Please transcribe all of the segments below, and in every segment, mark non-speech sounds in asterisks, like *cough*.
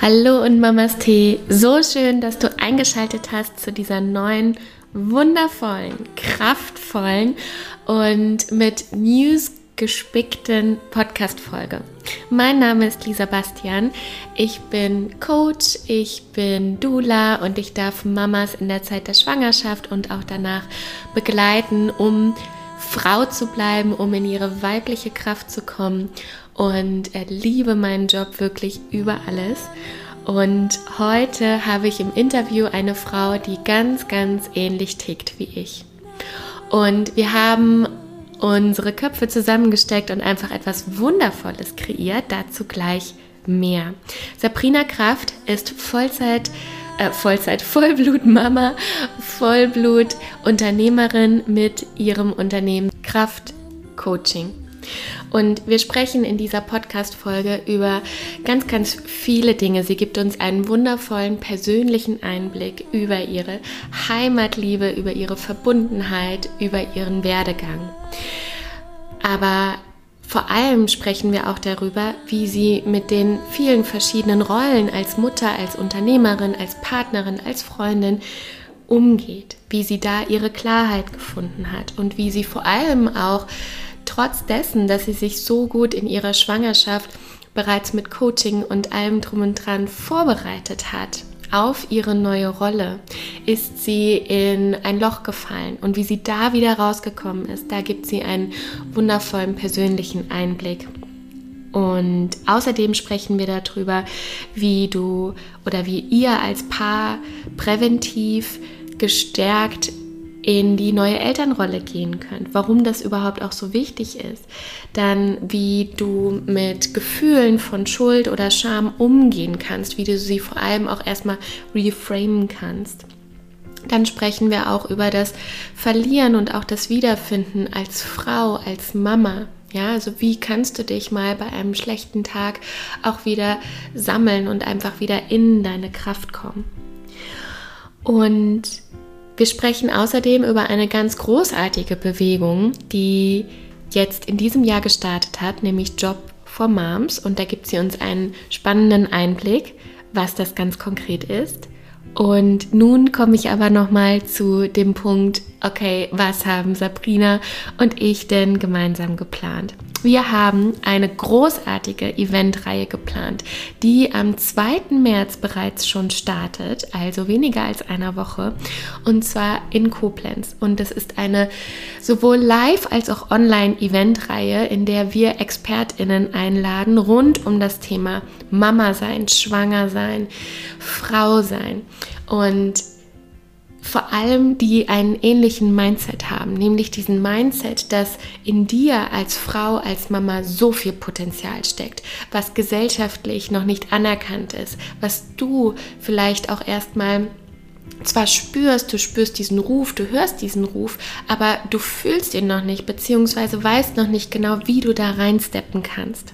Hallo und Mamas Tee, so schön, dass du eingeschaltet hast zu dieser neuen, wundervollen, kraftvollen und mit News gespickten Podcast-Folge. Mein Name ist Lisa Bastian. Ich bin Coach, ich bin Dula und ich darf Mamas in der Zeit der Schwangerschaft und auch danach begleiten, um Frau zu bleiben, um in ihre weibliche Kraft zu kommen und liebe meinen Job wirklich über alles. Und heute habe ich im Interview eine Frau, die ganz, ganz ähnlich tickt wie ich. Und wir haben unsere Köpfe zusammengesteckt und einfach etwas Wundervolles kreiert. Dazu gleich mehr. Sabrina Kraft ist Vollzeit, äh, Vollzeit, Vollblut-Mama, Vollblut-Unternehmerin mit ihrem Unternehmen Kraft Coaching. Und wir sprechen in dieser Podcast-Folge über ganz, ganz viele Dinge. Sie gibt uns einen wundervollen persönlichen Einblick über ihre Heimatliebe, über ihre Verbundenheit, über ihren Werdegang. Aber vor allem sprechen wir auch darüber, wie sie mit den vielen verschiedenen Rollen als Mutter, als Unternehmerin, als Partnerin, als Freundin umgeht, wie sie da ihre Klarheit gefunden hat und wie sie vor allem auch trotz dessen, dass sie sich so gut in ihrer Schwangerschaft bereits mit Coaching und allem drum und dran vorbereitet hat auf ihre neue Rolle, ist sie in ein Loch gefallen. Und wie sie da wieder rausgekommen ist, da gibt sie einen wundervollen persönlichen Einblick. Und außerdem sprechen wir darüber, wie du oder wie ihr als Paar präventiv gestärkt in die neue Elternrolle gehen könnt, warum das überhaupt auch so wichtig ist, dann wie du mit Gefühlen von Schuld oder Scham umgehen kannst, wie du sie vor allem auch erstmal reframen kannst. Dann sprechen wir auch über das Verlieren und auch das Wiederfinden als Frau, als Mama. Ja, also wie kannst du dich mal bei einem schlechten Tag auch wieder sammeln und einfach wieder in deine Kraft kommen? Und wir sprechen außerdem über eine ganz großartige Bewegung, die jetzt in diesem Jahr gestartet hat, nämlich Job for Moms. Und da gibt sie uns einen spannenden Einblick, was das ganz konkret ist. Und nun komme ich aber nochmal zu dem Punkt, okay, was haben Sabrina und ich denn gemeinsam geplant? Wir haben eine großartige Eventreihe geplant, die am 2. März bereits schon startet, also weniger als einer Woche, und zwar in Koblenz. Und es ist eine sowohl live als auch online Eventreihe, in der wir ExpertInnen einladen rund um das Thema Mama sein, Schwanger sein, Frau sein. Und vor allem die einen ähnlichen Mindset haben, nämlich diesen Mindset, dass in dir als Frau, als Mama so viel Potenzial steckt, was gesellschaftlich noch nicht anerkannt ist, was du vielleicht auch erstmal zwar spürst, du spürst diesen Ruf, du hörst diesen Ruf, aber du fühlst ihn noch nicht, beziehungsweise weißt noch nicht genau, wie du da reinsteppen kannst.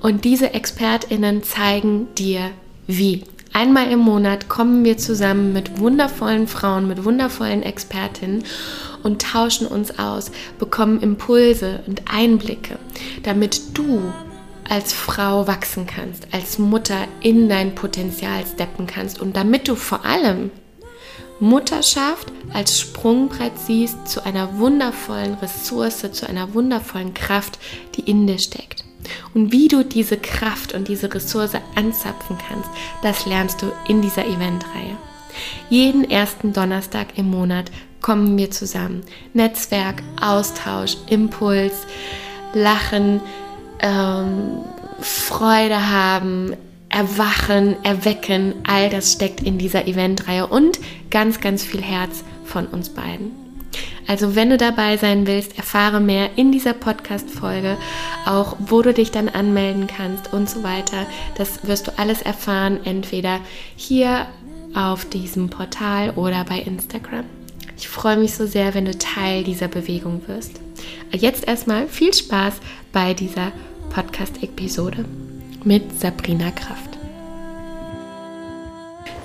Und diese ExpertInnen zeigen dir, wie. Einmal im Monat kommen wir zusammen mit wundervollen Frauen, mit wundervollen Expertinnen und tauschen uns aus, bekommen Impulse und Einblicke, damit du als Frau wachsen kannst, als Mutter in dein Potenzial steppen kannst und damit du vor allem Mutterschaft als Sprungbrett siehst zu einer wundervollen Ressource, zu einer wundervollen Kraft, die in dir steckt. Und wie du diese Kraft und diese Ressource anzapfen kannst, das lernst du in dieser Eventreihe. Jeden ersten Donnerstag im Monat kommen wir zusammen. Netzwerk, Austausch, Impuls, Lachen, ähm, Freude haben, Erwachen, Erwecken, all das steckt in dieser Eventreihe und ganz, ganz viel Herz von uns beiden. Also wenn du dabei sein willst, erfahre mehr in dieser Podcast-Folge, auch wo du dich dann anmelden kannst und so weiter. Das wirst du alles erfahren, entweder hier auf diesem Portal oder bei Instagram. Ich freue mich so sehr, wenn du Teil dieser Bewegung wirst. Jetzt erstmal viel Spaß bei dieser Podcast-Episode mit Sabrina Kraft.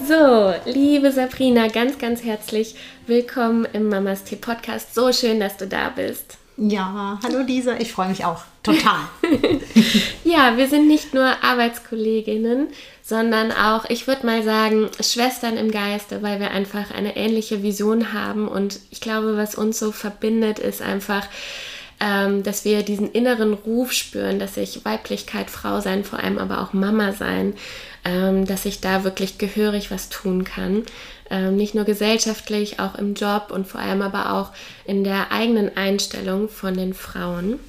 So, liebe Sabrina, ganz, ganz herzlich willkommen im Mamas Tee Podcast. So schön, dass du da bist. Ja, hallo Lisa, ich freue mich auch total. *laughs* ja, wir sind nicht nur Arbeitskolleginnen, sondern auch, ich würde mal sagen, Schwestern im Geiste, weil wir einfach eine ähnliche Vision haben. Und ich glaube, was uns so verbindet, ist einfach, ähm, dass wir diesen inneren Ruf spüren, dass ich Weiblichkeit, Frau sein, vor allem aber auch Mama sein, dass ich da wirklich gehörig was tun kann. Ähm, nicht nur gesellschaftlich, auch im Job und vor allem aber auch in der eigenen Einstellung von den Frauen.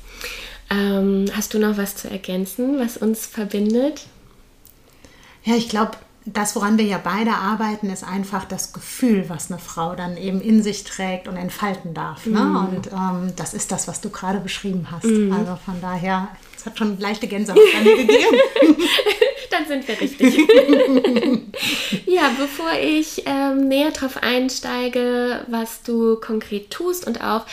Ähm, hast du noch was zu ergänzen, was uns verbindet? Ja, ich glaube, das, woran wir ja beide arbeiten, ist einfach das Gefühl, was eine Frau dann eben in sich trägt und entfalten darf. Ne? Mhm. Und ähm, das ist das, was du gerade beschrieben hast. Mhm. Also von daher, es hat schon leichte Gänsehaut *laughs* mir gegeben. *laughs* Dann sind wir richtig. *laughs* ja, bevor ich ähm, näher darauf einsteige, was du konkret tust und auch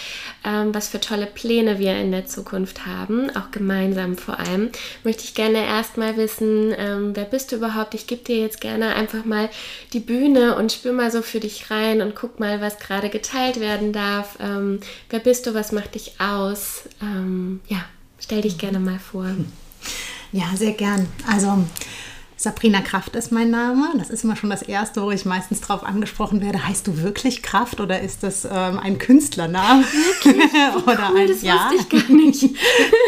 ähm, was für tolle Pläne wir in der Zukunft haben, auch gemeinsam vor allem, möchte ich gerne erstmal wissen, ähm, wer bist du überhaupt? Ich gebe dir jetzt gerne einfach mal die Bühne und spür mal so für dich rein und guck mal, was gerade geteilt werden darf. Ähm, wer bist du? Was macht dich aus? Ähm, ja, stell dich gerne mal vor. *laughs* Ja, sehr gern. Also Sabrina Kraft ist mein Name. Das ist immer schon das Erste, wo ich meistens darauf angesprochen werde. Heißt du wirklich Kraft oder ist das ähm, ein Künstlername? *laughs* oder cool, ein das ja. ich gar nicht.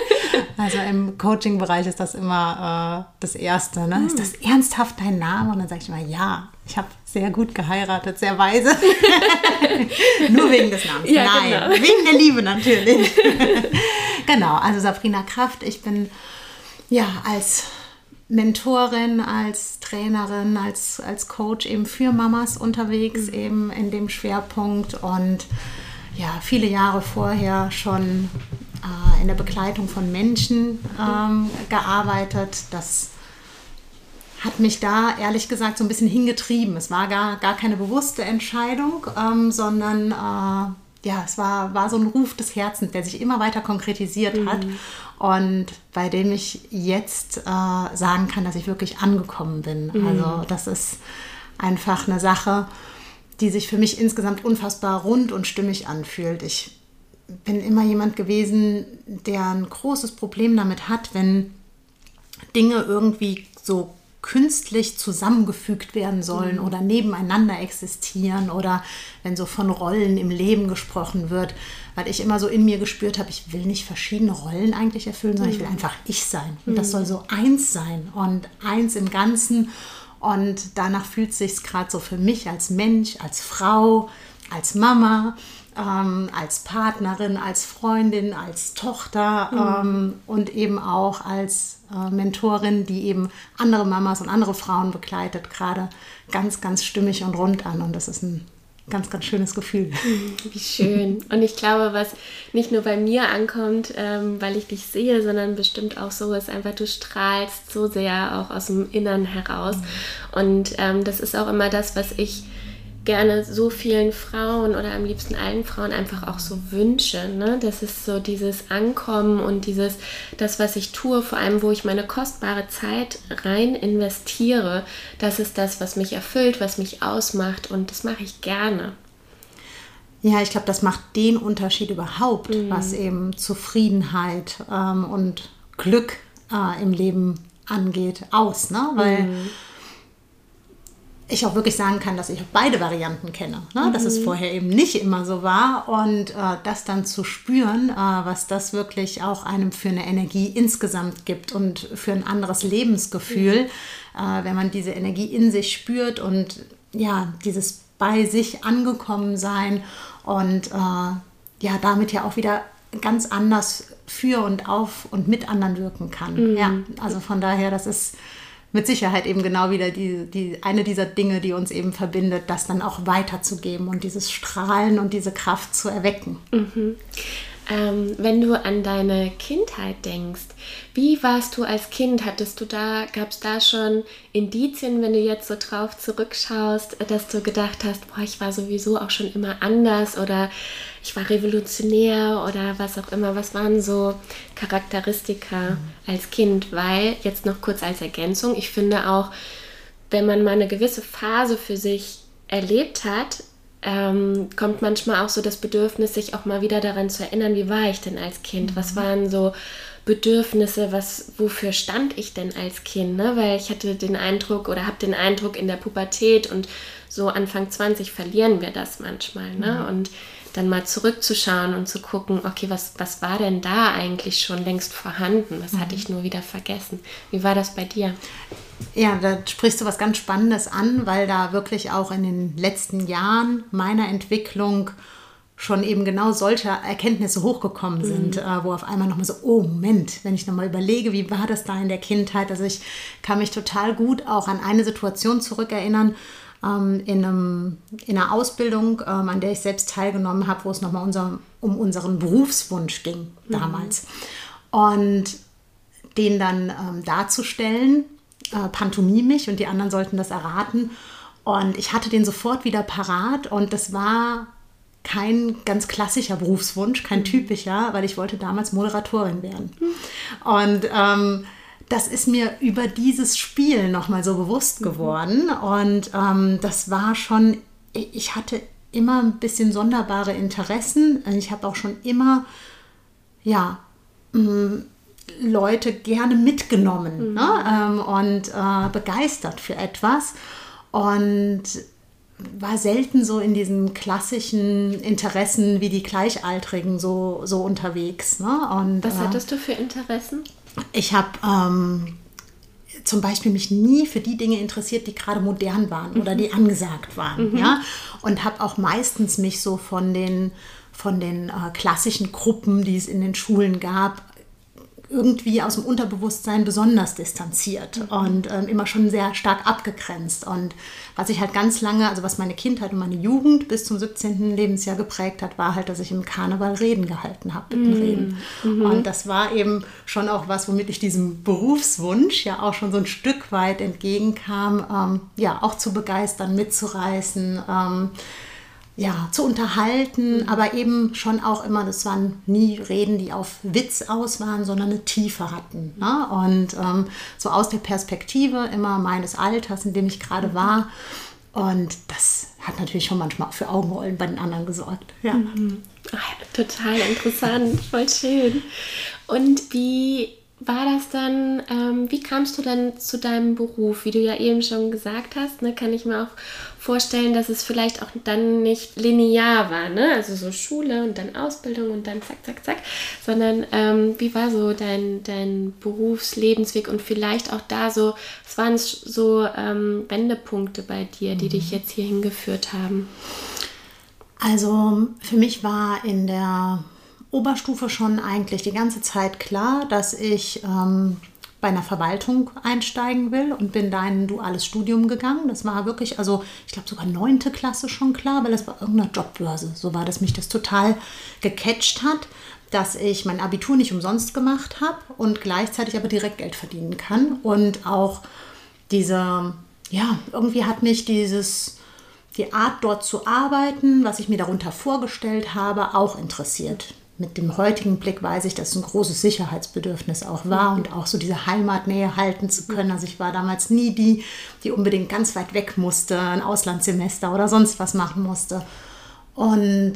*laughs* also im Coaching-Bereich ist das immer äh, das Erste. Ne? Hm. Ist das ernsthaft dein Name? Und dann sage ich immer, ja, ich habe sehr gut geheiratet, sehr weise. *laughs* Nur wegen des Namens. Ja, Nein, genau. wegen der Liebe natürlich. genau, also Sabrina Kraft. Ich bin ja, als Mentorin, als Trainerin, als, als Coach eben für Mamas unterwegs, mhm. eben in dem Schwerpunkt und ja, viele Jahre vorher schon äh, in der Begleitung von Menschen ähm, gearbeitet. Das hat mich da ehrlich gesagt so ein bisschen hingetrieben. Es war gar, gar keine bewusste Entscheidung, ähm, sondern äh, ja, es war, war so ein Ruf des Herzens, der sich immer weiter konkretisiert mhm. hat und bei dem ich jetzt äh, sagen kann, dass ich wirklich angekommen bin. Mhm. Also das ist einfach eine Sache, die sich für mich insgesamt unfassbar rund und stimmig anfühlt. Ich bin immer jemand gewesen, der ein großes Problem damit hat, wenn Dinge irgendwie so künstlich zusammengefügt werden sollen mhm. oder nebeneinander existieren oder wenn so von Rollen im Leben gesprochen wird, weil ich immer so in mir gespürt habe, ich will nicht verschiedene Rollen eigentlich erfüllen, sondern mhm. ich will mhm. einfach ich sein. Und mhm. das soll so eins sein und eins im Ganzen. Und danach fühlt es sich gerade so für mich als Mensch, als Frau, als Mama, ähm, als Partnerin, als Freundin, als Tochter mhm. ähm, und eben auch als äh, Mentorin, die eben andere Mamas und andere Frauen begleitet, gerade ganz, ganz stimmig und rund an. Und das ist ein ganz, ganz schönes Gefühl. Mhm, wie schön. Und ich glaube, was nicht nur bei mir ankommt, ähm, weil ich dich sehe, sondern bestimmt auch so ist einfach, du strahlst so sehr auch aus dem Innern heraus. Mhm. Und ähm, das ist auch immer das, was ich gerne so vielen Frauen oder am liebsten allen Frauen einfach auch so wünsche. Ne? Das ist so dieses Ankommen und dieses, das, was ich tue, vor allem, wo ich meine kostbare Zeit rein investiere, das ist das, was mich erfüllt, was mich ausmacht und das mache ich gerne. Ja, ich glaube, das macht den Unterschied überhaupt, mhm. was eben Zufriedenheit ähm, und Glück äh, im Leben angeht, aus. Ne? Weil mhm ich auch wirklich sagen kann, dass ich beide Varianten kenne. Ne? Mhm. Dass es mhm. vorher eben nicht immer so war und äh, das dann zu spüren, äh, was das wirklich auch einem für eine Energie insgesamt gibt und für ein anderes Lebensgefühl, mhm. äh, wenn man diese Energie in sich spürt und ja, dieses bei sich angekommen sein und äh, ja, damit ja auch wieder ganz anders für und auf und mit anderen wirken kann. Mhm. Ja, also von daher, das ist mit Sicherheit eben genau wieder die, die, eine dieser Dinge, die uns eben verbindet, das dann auch weiterzugeben und dieses Strahlen und diese Kraft zu erwecken. Mhm. Ähm, wenn du an deine Kindheit denkst, wie warst du als Kind? Hattest du da, gab es da schon Indizien, wenn du jetzt so drauf zurückschaust, dass du gedacht hast, boah, ich war sowieso auch schon immer anders oder ich war revolutionär oder was auch immer. Was waren so Charakteristika mhm. als Kind? Weil, jetzt noch kurz als Ergänzung, ich finde auch, wenn man mal eine gewisse Phase für sich erlebt hat, ähm, kommt manchmal auch so das Bedürfnis, sich auch mal wieder daran zu erinnern, wie war ich denn als Kind? Was mhm. waren so Bedürfnisse, was, wofür stand ich denn als Kind? Ne? Weil ich hatte den Eindruck oder habe den Eindruck in der Pubertät und so Anfang 20 verlieren wir das manchmal. Ne? Mhm. Und dann mal zurückzuschauen und zu gucken, okay, was, was war denn da eigentlich schon längst vorhanden? Was mhm. hatte ich nur wieder vergessen? Wie war das bei dir? Ja, da sprichst du was ganz Spannendes an, weil da wirklich auch in den letzten Jahren meiner Entwicklung schon eben genau solche Erkenntnisse hochgekommen sind, mhm. äh, wo auf einmal nochmal so, oh Moment, wenn ich nochmal überlege, wie war das da in der Kindheit? Also ich kann mich total gut auch an eine Situation zurückerinnern, ähm, in, einem, in einer Ausbildung, ähm, an der ich selbst teilgenommen habe, wo es nochmal unser, um unseren Berufswunsch ging mhm. damals. Und den dann ähm, darzustellen, äh, pantomimisch und die anderen sollten das erraten. Und ich hatte den sofort wieder parat und das war kein ganz klassischer Berufswunsch, kein mhm. typischer, weil ich wollte damals Moderatorin werden. Mhm. Und ähm, das ist mir über dieses Spiel nochmal so bewusst mhm. geworden. Und ähm, das war schon, ich hatte immer ein bisschen sonderbare Interessen. Ich habe auch schon immer, ja, mm, Leute gerne mitgenommen mhm. ne? ähm, und äh, begeistert für etwas. Und war selten so in diesen klassischen Interessen wie die Gleichaltrigen so, so unterwegs. Ne? Und, Was äh, hattest du für Interessen? Ich habe ähm, zum Beispiel mich nie für die Dinge interessiert, die gerade modern waren mhm. oder die angesagt waren. Mhm. Ja? Und habe auch meistens mich so von den, von den äh, klassischen Gruppen, die es in den Schulen gab, irgendwie aus dem Unterbewusstsein besonders distanziert mhm. und ähm, immer schon sehr stark abgegrenzt. Und was ich halt ganz lange, also was meine Kindheit und meine Jugend bis zum 17. Lebensjahr geprägt hat, war halt, dass ich im Karneval Reden gehalten habe, Bittenreden. Mhm. Und das war eben schon auch was, womit ich diesem Berufswunsch ja auch schon so ein Stück weit entgegenkam, ähm, ja, auch zu begeistern, mitzureißen. Ähm, ja, zu unterhalten, mhm. aber eben schon auch immer, das waren nie Reden, die auf Witz aus waren, sondern eine Tiefe hatten. Ne? Und ähm, so aus der Perspektive immer meines Alters, in dem ich gerade mhm. war. Und das hat natürlich schon manchmal auch für Augenrollen bei den anderen gesorgt. Ja. Mhm. Ach, total interessant, voll schön. Und wie war das dann, ähm, wie kamst du dann zu deinem Beruf? Wie du ja eben schon gesagt hast, ne, kann ich mir auch vorstellen, dass es vielleicht auch dann nicht linear war, ne? Also so Schule und dann Ausbildung und dann zack, zack, zack, sondern ähm, wie war so dein, dein Berufslebensweg und vielleicht auch da so, was waren so ähm, Wendepunkte bei dir, die mhm. dich jetzt hier hingeführt haben? Also für mich war in der Oberstufe schon eigentlich die ganze Zeit klar, dass ich ähm, bei einer Verwaltung einsteigen will und bin da in ein duales Studium gegangen. Das war wirklich, also ich glaube sogar neunte Klasse schon klar, weil das war irgendeine Jobbörse. So war, dass mich das total gecatcht hat, dass ich mein Abitur nicht umsonst gemacht habe und gleichzeitig aber direkt Geld verdienen kann. Und auch diese, ja, irgendwie hat mich dieses, die Art dort zu arbeiten, was ich mir darunter vorgestellt habe, auch interessiert mit dem heutigen Blick weiß ich, dass es ein großes Sicherheitsbedürfnis auch war und auch so diese Heimatnähe halten zu können. Also ich war damals nie die, die unbedingt ganz weit weg musste, ein Auslandssemester oder sonst was machen musste. Und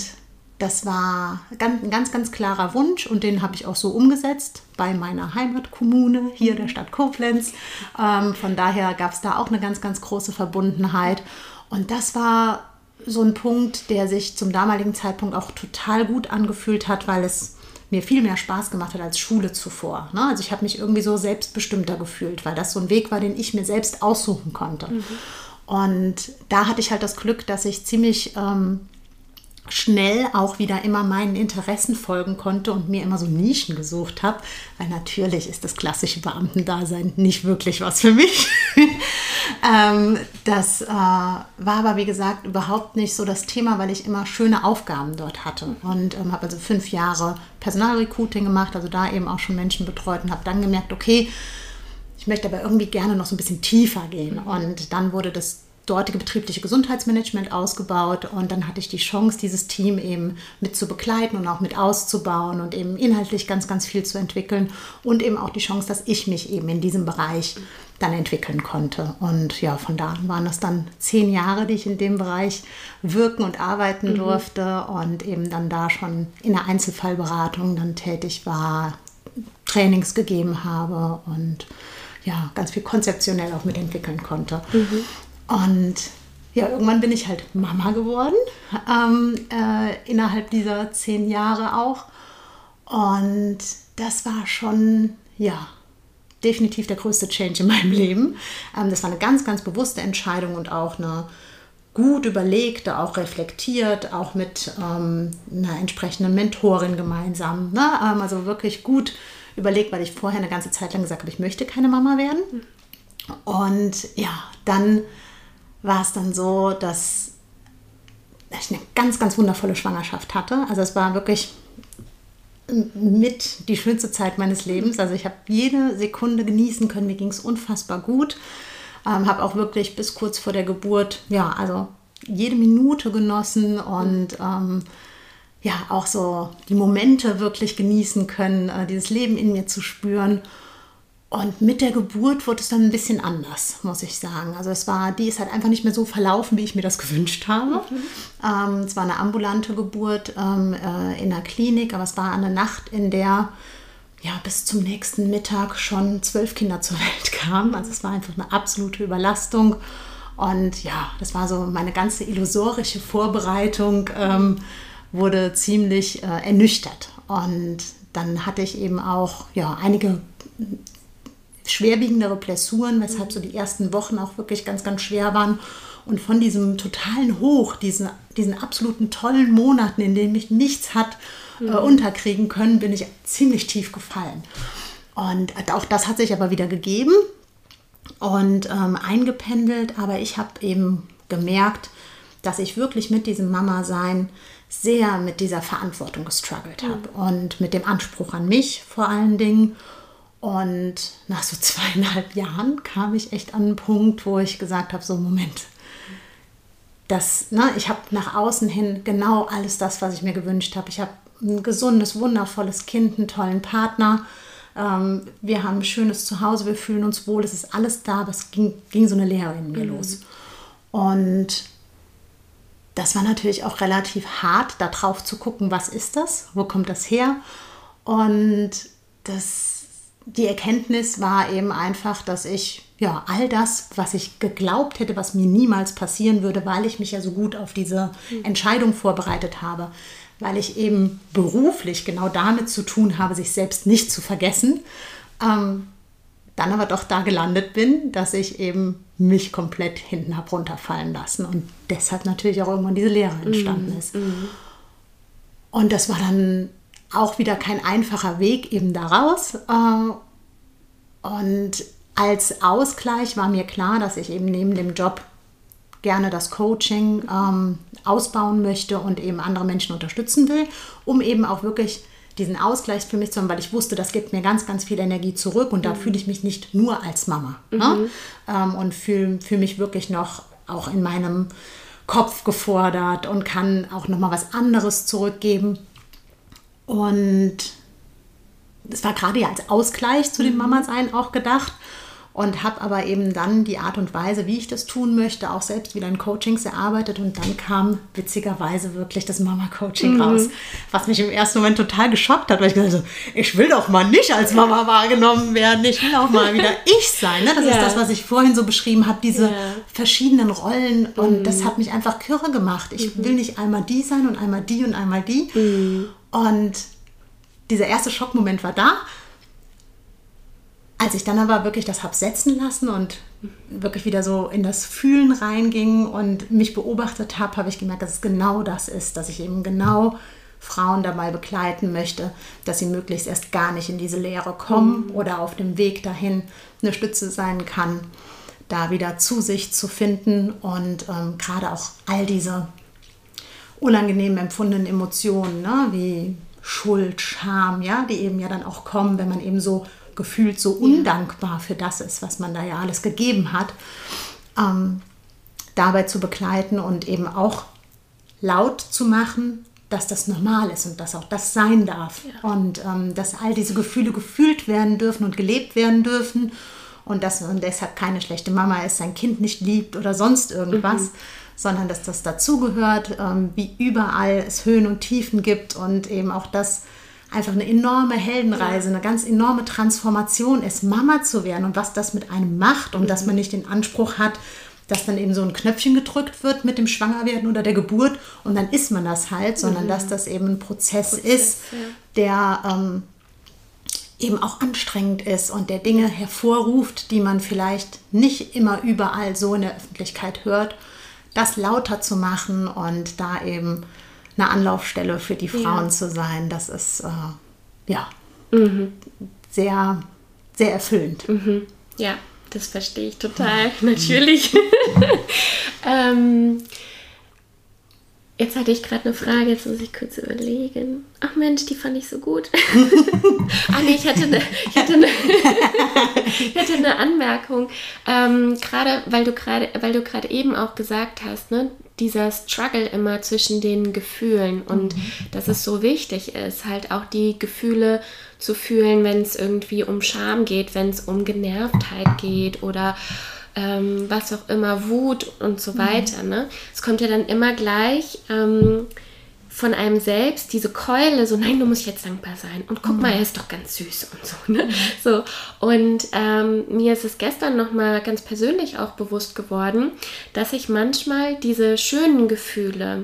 das war ein ganz, ganz klarer Wunsch und den habe ich auch so umgesetzt bei meiner Heimatkommune hier der Stadt Koblenz. Ähm, von daher gab es da auch eine ganz, ganz große Verbundenheit. Und das war so ein Punkt, der sich zum damaligen Zeitpunkt auch total gut angefühlt hat, weil es mir viel mehr Spaß gemacht hat als Schule zuvor. Ne? Also ich habe mich irgendwie so selbstbestimmter gefühlt, weil das so ein Weg war, den ich mir selbst aussuchen konnte. Mhm. Und da hatte ich halt das Glück, dass ich ziemlich ähm, schnell auch wieder immer meinen Interessen folgen konnte und mir immer so Nischen gesucht habe, weil natürlich ist das klassische Beamtendasein nicht wirklich was für mich. *laughs* ähm, das äh, war aber, wie gesagt, überhaupt nicht so das Thema, weil ich immer schöne Aufgaben dort hatte und ähm, habe also fünf Jahre Personalrecruiting gemacht, also da eben auch schon Menschen betreut und habe dann gemerkt, okay, ich möchte aber irgendwie gerne noch so ein bisschen tiefer gehen. Und dann wurde das dortige betriebliche Gesundheitsmanagement ausgebaut und dann hatte ich die Chance, dieses Team eben mit zu begleiten und auch mit auszubauen und eben inhaltlich ganz, ganz viel zu entwickeln und eben auch die Chance, dass ich mich eben in diesem Bereich dann entwickeln konnte. Und ja, von da an waren das dann zehn Jahre, die ich in dem Bereich wirken und arbeiten mhm. durfte und eben dann da schon in der Einzelfallberatung dann tätig war, Trainings gegeben habe und ja, ganz viel konzeptionell auch mitentwickeln konnte. Mhm. Und ja, irgendwann bin ich halt Mama geworden, ähm, äh, innerhalb dieser zehn Jahre auch. Und das war schon, ja, definitiv der größte Change in meinem Leben. Ähm, das war eine ganz, ganz bewusste Entscheidung und auch eine gut überlegte, auch reflektiert, auch mit ähm, einer entsprechenden Mentorin gemeinsam. Ne? Ähm, also wirklich gut überlegt, weil ich vorher eine ganze Zeit lang gesagt habe, ich möchte keine Mama werden. Und ja, dann war es dann so, dass ich eine ganz, ganz wundervolle Schwangerschaft hatte. Also es war wirklich mit die schönste Zeit meines Lebens. Also ich habe jede Sekunde genießen können. Mir ging es unfassbar gut. Ähm, habe auch wirklich bis kurz vor der Geburt, ja, also jede Minute genossen und ähm, ja, auch so die Momente wirklich genießen können, äh, dieses Leben in mir zu spüren. Und mit der Geburt wurde es dann ein bisschen anders, muss ich sagen. Also es war, die ist halt einfach nicht mehr so verlaufen, wie ich mir das *laughs* gewünscht habe. Mhm. Ähm, es war eine ambulante Geburt ähm, äh, in der Klinik, aber es war eine Nacht, in der ja, bis zum nächsten Mittag schon zwölf Kinder zur Welt *laughs* kamen. Also es war einfach eine absolute Überlastung. Und ja, das war so meine ganze illusorische Vorbereitung ähm, wurde ziemlich äh, ernüchtert. Und dann hatte ich eben auch ja, einige schwerwiegendere Blessuren, weshalb so die ersten Wochen auch wirklich ganz, ganz schwer waren. Und von diesem totalen Hoch, diesen, diesen absoluten tollen Monaten, in denen mich nichts hat äh, mhm. unterkriegen können, bin ich ziemlich tief gefallen. Und auch das hat sich aber wieder gegeben und ähm, eingependelt. Aber ich habe eben gemerkt, dass ich wirklich mit diesem Mama-Sein sehr mit dieser Verantwortung gestruggelt habe mhm. und mit dem Anspruch an mich vor allen Dingen. Und nach so *laughs* zweieinhalb Jahren kam ich echt an einen Punkt, wo ich gesagt habe, so Moment, das, ne, ich habe nach außen hin genau alles das, was ich mir gewünscht habe. Ich habe ein gesundes, wundervolles Kind, einen tollen Partner. Ähm, wir haben ein schönes Zuhause, wir fühlen uns wohl, es ist alles da, aber es ging, ging so eine Leere in mir mhm. los. Und das war natürlich auch relativ hart, da drauf zu gucken, was ist das, wo kommt das her. Und das die Erkenntnis war eben einfach, dass ich ja all das, was ich geglaubt hätte, was mir niemals passieren würde, weil ich mich ja so gut auf diese hm. Entscheidung vorbereitet habe, weil ich eben beruflich genau damit zu tun habe, sich selbst nicht zu vergessen, ähm, dann aber doch da gelandet bin, dass ich eben mich komplett hinten habe runterfallen lassen und deshalb natürlich auch irgendwann diese Lehre entstanden mhm. ist. Mhm. Und das war dann auch wieder kein einfacher Weg eben daraus. Äh, und als Ausgleich war mir klar, dass ich eben neben dem Job gerne das Coaching ähm, ausbauen möchte und eben andere Menschen unterstützen will, um eben auch wirklich diesen Ausgleich für mich zu haben, weil ich wusste, das gibt mir ganz, ganz viel Energie zurück und da mhm. fühle ich mich nicht nur als Mama ne? mhm. ne? ähm, und fühle fühl mich wirklich noch auch in meinem Kopf gefordert und kann auch noch mal was anderes zurückgeben und es war gerade ja als Ausgleich zu dem mhm. Mama-Sein auch gedacht und habe aber eben dann die Art und Weise, wie ich das tun möchte, auch selbst wieder in Coachings erarbeitet und dann kam witzigerweise wirklich das Mama-Coaching mhm. raus, was mich im ersten Moment total geschockt hat, weil ich gesagt habe, ich will doch mal nicht als Mama wahrgenommen werden, ich will auch mal wieder *laughs* ich sein. Ne? Das ja. ist das, was ich vorhin so beschrieben habe, diese ja. verschiedenen Rollen und mhm. das hat mich einfach kirre gemacht. Ich mhm. will nicht einmal die sein und einmal die und einmal die. Und dieser erste Schockmoment war da. Als ich dann aber wirklich das habe setzen lassen und wirklich wieder so in das Fühlen reinging und mich beobachtet habe, habe ich gemerkt, dass es genau das ist, dass ich eben genau Frauen dabei begleiten möchte, dass sie möglichst erst gar nicht in diese Lehre kommen mhm. oder auf dem Weg dahin eine Stütze sein kann, da wieder zu sich zu finden und ähm, gerade auch all diese unangenehm empfundenen Emotionen, ne, wie Schuld, Scham, ja, die eben ja dann auch kommen, wenn man eben so gefühlt so undankbar für das ist, was man da ja alles gegeben hat, ähm, dabei zu begleiten und eben auch laut zu machen, dass das normal ist und dass auch das sein darf ja. und ähm, dass all diese Gefühle gefühlt werden dürfen und gelebt werden dürfen und dass man deshalb keine schlechte Mama ist, sein Kind nicht liebt oder sonst irgendwas, mhm. Sondern dass das dazugehört, ähm, wie überall es Höhen und Tiefen gibt und eben auch das einfach eine enorme Heldenreise, eine ganz enorme Transformation ist, Mama zu werden und was das mit einem macht und mhm. dass man nicht den Anspruch hat, dass dann eben so ein Knöpfchen gedrückt wird mit dem Schwangerwerden oder der Geburt und dann ist man das halt, sondern mhm. dass das eben ein Prozess, Prozess ist, ja. der ähm, eben auch anstrengend ist und der Dinge hervorruft, die man vielleicht nicht immer überall so in der Öffentlichkeit hört, das lauter zu machen und da eben eine Anlaufstelle für die Frauen ja. zu sein, das ist äh, ja mhm. sehr, sehr erfüllend. Mhm. Ja, das verstehe ich total, *laughs* natürlich. *laughs* ähm, jetzt hatte ich gerade eine Frage, jetzt muss ich kurz überlegen. Ach Mensch, die fand ich so gut. *laughs* ah nee, ich hatte eine, ich hatte eine, ich hatte eine Anmerkung. Ähm, gerade weil du gerade, weil du gerade eben auch gesagt hast, ne, dieser Struggle immer zwischen den Gefühlen und mhm. dass es so wichtig ist, halt auch die Gefühle zu fühlen, wenn es irgendwie um Scham geht, wenn es um Genervtheit geht oder ähm, was auch immer, Wut und so mhm. weiter. Ne? Es kommt ja dann immer gleich ähm, von einem selbst diese Keule, so nein, du musst jetzt dankbar sein und guck mhm. mal, er ist doch ganz süß und so. Ne? Mhm. so und ähm, mir ist es gestern nochmal ganz persönlich auch bewusst geworden, dass ich manchmal diese schönen Gefühle,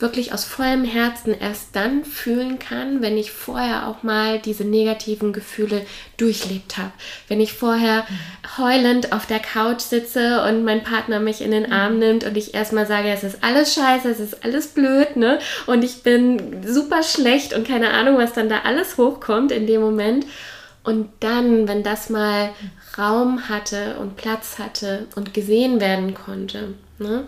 wirklich aus vollem Herzen erst dann fühlen kann, wenn ich vorher auch mal diese negativen Gefühle durchlebt habe. Wenn ich vorher heulend auf der Couch sitze und mein Partner mich in den Arm nimmt und ich erstmal sage, es ist alles scheiße, es ist alles blöd, ne? Und ich bin super schlecht und keine Ahnung, was dann da alles hochkommt in dem Moment. Und dann, wenn das mal Raum hatte und Platz hatte und gesehen werden konnte, ne?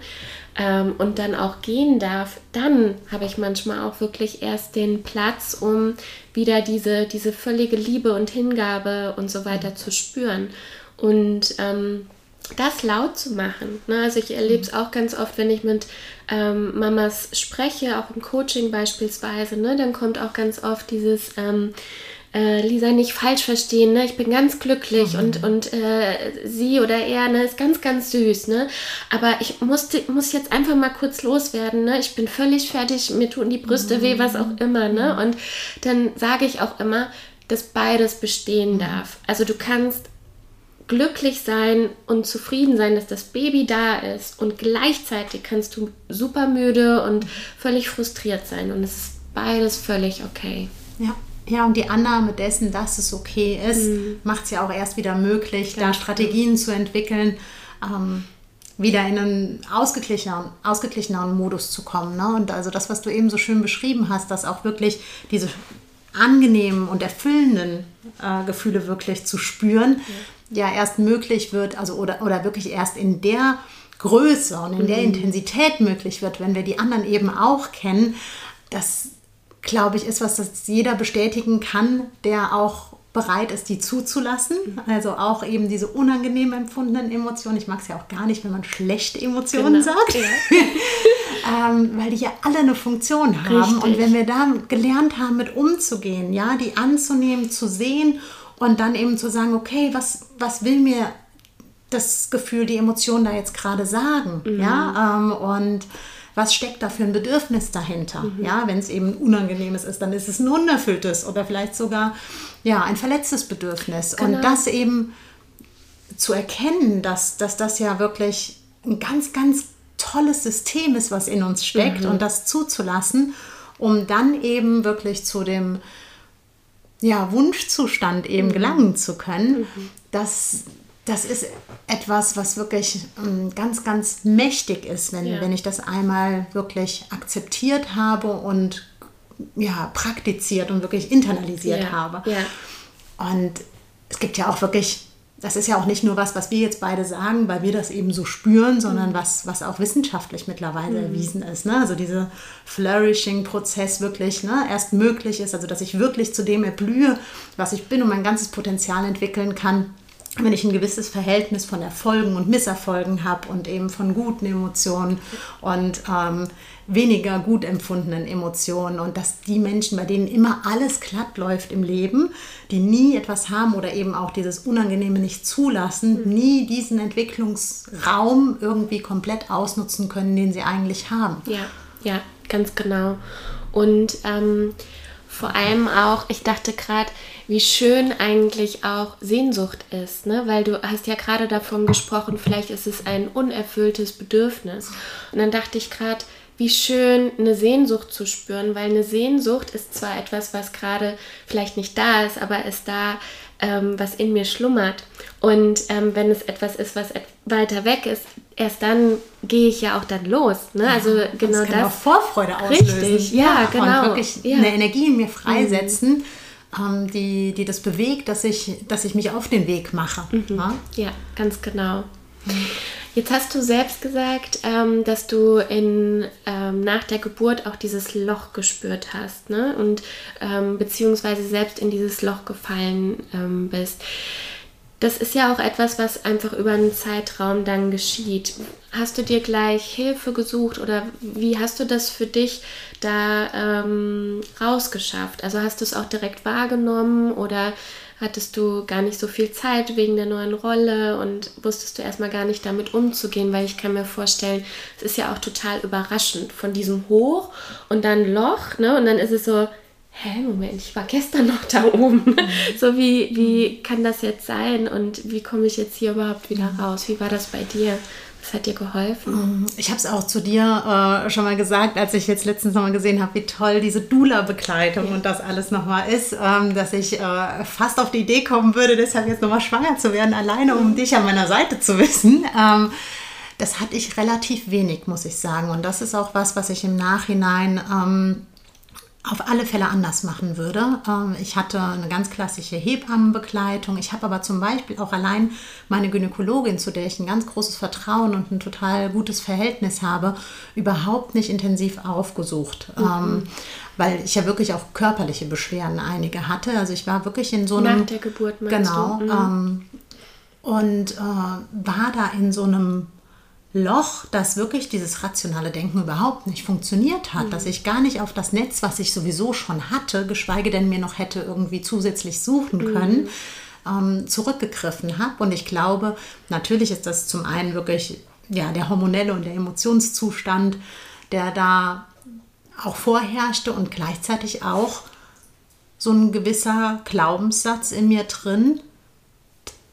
Ähm, und dann auch gehen darf, dann habe ich manchmal auch wirklich erst den Platz, um wieder diese, diese völlige Liebe und Hingabe und so weiter zu spüren. Und ähm, das laut zu machen. Ne? Also ich erlebe es auch ganz oft, wenn ich mit ähm, Mamas spreche, auch im Coaching beispielsweise, ne? dann kommt auch ganz oft dieses, ähm, äh, Lisa nicht falsch verstehen, ne? Ich bin ganz glücklich mhm. und, und äh, sie oder er, ne, ist ganz, ganz süß, ne? Aber ich musste, muss jetzt einfach mal kurz loswerden, ne? Ich bin völlig fertig, mir tun die Brüste mhm. weh, was auch immer, ne? Mhm. Und dann sage ich auch immer, dass beides bestehen mhm. darf. Also du kannst glücklich sein und zufrieden sein, dass das Baby da ist und gleichzeitig kannst du super müde und mhm. völlig frustriert sein und es ist beides völlig okay. Ja. Ja, und die Annahme dessen, dass es okay ist, mhm. macht es ja auch erst wieder möglich, Ganz da Strategien gut. zu entwickeln, ähm, wieder in einen ausgeglicheneren, ausgeglicheneren Modus zu kommen. Ne? Und also das, was du eben so schön beschrieben hast, dass auch wirklich diese angenehmen und erfüllenden äh, Gefühle wirklich zu spüren, ja. ja. erst möglich wird, also oder, oder wirklich erst in der Größe und in mhm. der Intensität möglich wird, wenn wir die anderen eben auch kennen, dass glaube ich, ist was, das jeder bestätigen kann, der auch bereit ist, die zuzulassen. Also auch eben diese unangenehm empfundenen Emotionen. Ich mag es ja auch gar nicht, wenn man schlechte Emotionen genau. sagt, ja. *laughs* ähm, weil die ja alle eine Funktion haben. Richtig. Und wenn wir da gelernt haben, mit umzugehen, ja, die anzunehmen, zu sehen und dann eben zu sagen, okay, was, was will mir das Gefühl, die Emotion da jetzt gerade sagen, mhm. ja, ähm, und was steckt da für ein Bedürfnis dahinter. Mhm. Ja, wenn es eben ein unangenehmes ist, dann ist es ein unerfülltes oder vielleicht sogar ja, ein verletztes Bedürfnis. Genau. Und das eben zu erkennen, dass, dass das ja wirklich ein ganz, ganz tolles System ist, was in uns steckt mhm. und das zuzulassen, um dann eben wirklich zu dem ja, Wunschzustand eben mhm. gelangen zu können, mhm. dass das ist etwas, was wirklich ähm, ganz, ganz mächtig ist, wenn, ja. wenn ich das einmal wirklich akzeptiert habe und ja, praktiziert und wirklich internalisiert ja. habe. Ja. Und es gibt ja auch wirklich, das ist ja auch nicht nur was, was wir jetzt beide sagen, weil wir das eben so spüren, sondern mhm. was, was auch wissenschaftlich mittlerweile mhm. erwiesen ist. Ne? Also dieser Flourishing-Prozess wirklich ne, erst möglich ist, also dass ich wirklich zu dem erblühe, was ich bin und mein ganzes Potenzial entwickeln kann wenn ich ein gewisses Verhältnis von Erfolgen und Misserfolgen habe und eben von guten Emotionen und ähm, weniger gut empfundenen Emotionen und dass die Menschen, bei denen immer alles glatt läuft im Leben, die nie etwas haben oder eben auch dieses Unangenehme nicht zulassen, mhm. nie diesen Entwicklungsraum irgendwie komplett ausnutzen können, den sie eigentlich haben. Ja, ja, ganz genau. Und ähm, vor allem auch, ich dachte gerade, wie schön eigentlich auch Sehnsucht ist, ne? weil du hast ja gerade davon gesprochen, vielleicht ist es ein unerfülltes Bedürfnis. Und dann dachte ich gerade, wie schön eine Sehnsucht zu spüren, weil eine Sehnsucht ist zwar etwas, was gerade vielleicht nicht da ist, aber ist da, ähm, was in mir schlummert. Und ähm, wenn es etwas ist, was et weiter weg ist, erst dann gehe ich ja auch dann los. Ne? Ja, also genau das. Kann das. Auch Vorfreude auslösen. Richtig, ja, ja genau. Und wirklich ja. eine Energie in mir freisetzen. Mhm. Die, die das bewegt, dass ich, dass ich mich auf den Weg mache. Mhm. Ja? ganz genau. Mhm. Jetzt hast du selbst gesagt, ähm, dass du in, ähm, nach der Geburt auch dieses Loch gespürt hast ne? und ähm, beziehungsweise selbst in dieses Loch gefallen ähm, bist. Das ist ja auch etwas, was einfach über einen Zeitraum dann geschieht. Hast du dir gleich Hilfe gesucht oder wie hast du das für dich da ähm, rausgeschafft? Also hast du es auch direkt wahrgenommen oder hattest du gar nicht so viel Zeit wegen der neuen Rolle und wusstest du erstmal gar nicht damit umzugehen, weil ich kann mir vorstellen, es ist ja auch total überraschend von diesem Hoch und dann Loch, ne? Und dann ist es so, hä, Moment, ich war gestern noch da oben. Mhm. *laughs* so wie, wie kann das jetzt sein und wie komme ich jetzt hier überhaupt wieder raus? Wie war das bei dir? Was hat dir geholfen? Mm, ich habe es auch zu dir äh, schon mal gesagt, als ich jetzt letztens noch mal gesehen habe, wie toll diese Dula-Begleitung ja. und das alles nochmal ist, ähm, dass ich äh, fast auf die Idee kommen würde, deshalb jetzt nochmal schwanger zu werden, alleine um dich an meiner Seite zu wissen. Ähm, das hatte ich relativ wenig, muss ich sagen. Und das ist auch was, was ich im Nachhinein ähm, auf alle Fälle anders machen würde. Ähm, ich hatte eine ganz klassische Hebammenbegleitung. Ich habe aber zum Beispiel auch allein meine Gynäkologin, zu der ich ein ganz großes Vertrauen und ein total gutes Verhältnis habe, überhaupt nicht intensiv aufgesucht. Mhm. Ähm, weil ich ja wirklich auch körperliche Beschwerden einige hatte. Also ich war wirklich in so einem... Nach der Geburt meinst Genau. Du? Mhm. Ähm, und äh, war da in so einem Loch, dass wirklich dieses rationale Denken überhaupt nicht funktioniert hat, mhm. dass ich gar nicht auf das Netz, was ich sowieso schon hatte, geschweige denn mir noch hätte irgendwie zusätzlich suchen mhm. können, mhm. zurückgegriffen habe. Und ich glaube, natürlich ist das zum einen wirklich ja, der hormonelle und der Emotionszustand, der da auch vorherrschte und gleichzeitig auch so ein gewisser Glaubenssatz in mir drin,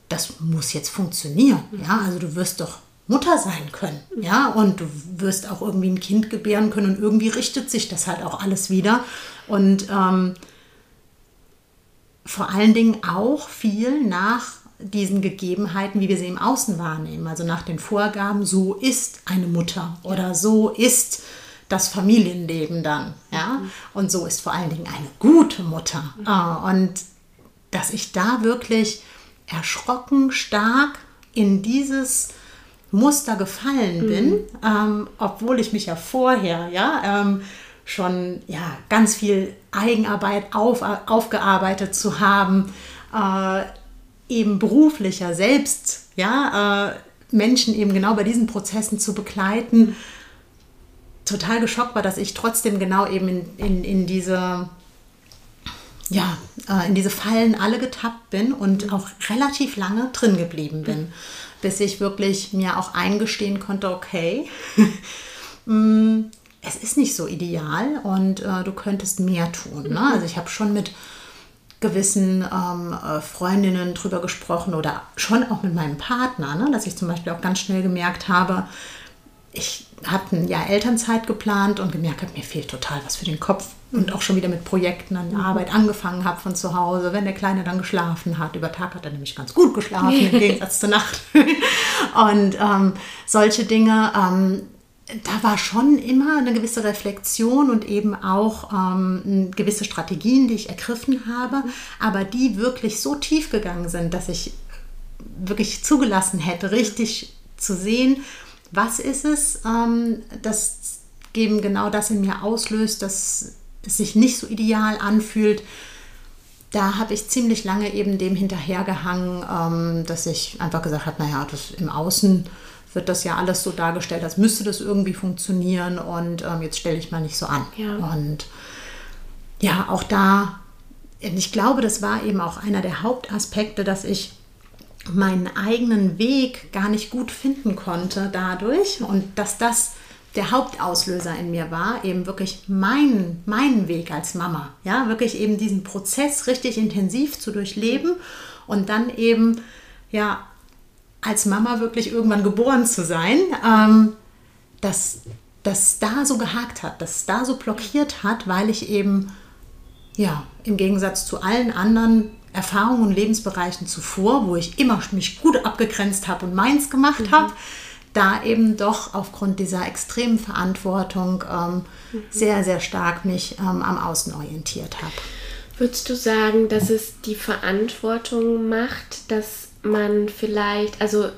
das muss jetzt funktionieren. Ja, also du wirst doch Mutter sein können. Ja, und du wirst auch irgendwie ein Kind gebären können und irgendwie richtet sich das halt auch alles wieder. Und ähm, vor allen Dingen auch viel nach diesen Gegebenheiten, wie wir sie im Außen wahrnehmen. Also nach den Vorgaben, so ist eine Mutter oder so ist das Familienleben dann. Ja? Und so ist vor allen Dingen eine gute Mutter. Mhm. Und dass ich da wirklich erschrocken stark in dieses Muster gefallen mhm. bin, mhm. ähm, obwohl ich mich ja vorher ja ähm, schon ja ganz viel Eigenarbeit auf, aufgearbeitet zu haben, äh, eben beruflicher selbst ja äh, Menschen eben genau bei diesen Prozessen zu begleiten, total geschockt war, dass ich trotzdem genau eben in, in, in diese ja, äh, in diese Fallen alle getappt bin und mhm. auch relativ lange drin geblieben bin bis ich wirklich mir auch eingestehen konnte, okay, *laughs* mm, es ist nicht so ideal und äh, du könntest mehr tun. Ne? Also ich habe schon mit gewissen ähm, äh, Freundinnen drüber gesprochen oder schon auch mit meinem Partner, ne? dass ich zum Beispiel auch ganz schnell gemerkt habe, ich habe ein Jahr Elternzeit geplant und gemerkt habe, mir fehlt total was für den Kopf und auch schon wieder mit Projekten an der mhm. Arbeit angefangen habe von zu Hause, wenn der Kleine dann geschlafen hat. Über Tag hat er nämlich ganz gut geschlafen, im Gegensatz zur Nacht. *laughs* und ähm, solche Dinge, ähm, da war schon immer eine gewisse Reflexion und eben auch ähm, gewisse Strategien, die ich ergriffen habe, aber die wirklich so tief gegangen sind, dass ich wirklich zugelassen hätte, richtig zu sehen, was ist es, ähm, das eben genau das in mir auslöst, dass es sich nicht so ideal anfühlt. da habe ich ziemlich lange eben dem hinterhergehangen, ähm, dass ich einfach gesagt habe, naja, das im Außen wird das ja alles so dargestellt, als müsste das irgendwie funktionieren und ähm, jetzt stelle ich mal nicht so an. Ja. Und ja, auch da, ich glaube, das war eben auch einer der Hauptaspekte, dass ich meinen eigenen Weg gar nicht gut finden konnte dadurch und dass das der Hauptauslöser in mir war, eben wirklich meinen, meinen Weg als Mama. Ja, wirklich eben diesen Prozess richtig intensiv zu durchleben und dann eben, ja, als Mama wirklich irgendwann geboren zu sein, ähm, dass das da so gehakt hat, dass da so blockiert hat, weil ich eben, ja, im Gegensatz zu allen anderen Erfahrungen und Lebensbereichen zuvor, wo ich immer mich gut abgegrenzt habe und meins gemacht mhm. habe, da eben doch aufgrund dieser extremen Verantwortung ähm, mhm. sehr, sehr stark mich ähm, am Außen orientiert habe. Würdest du sagen, dass es die Verantwortung macht, dass man vielleicht, also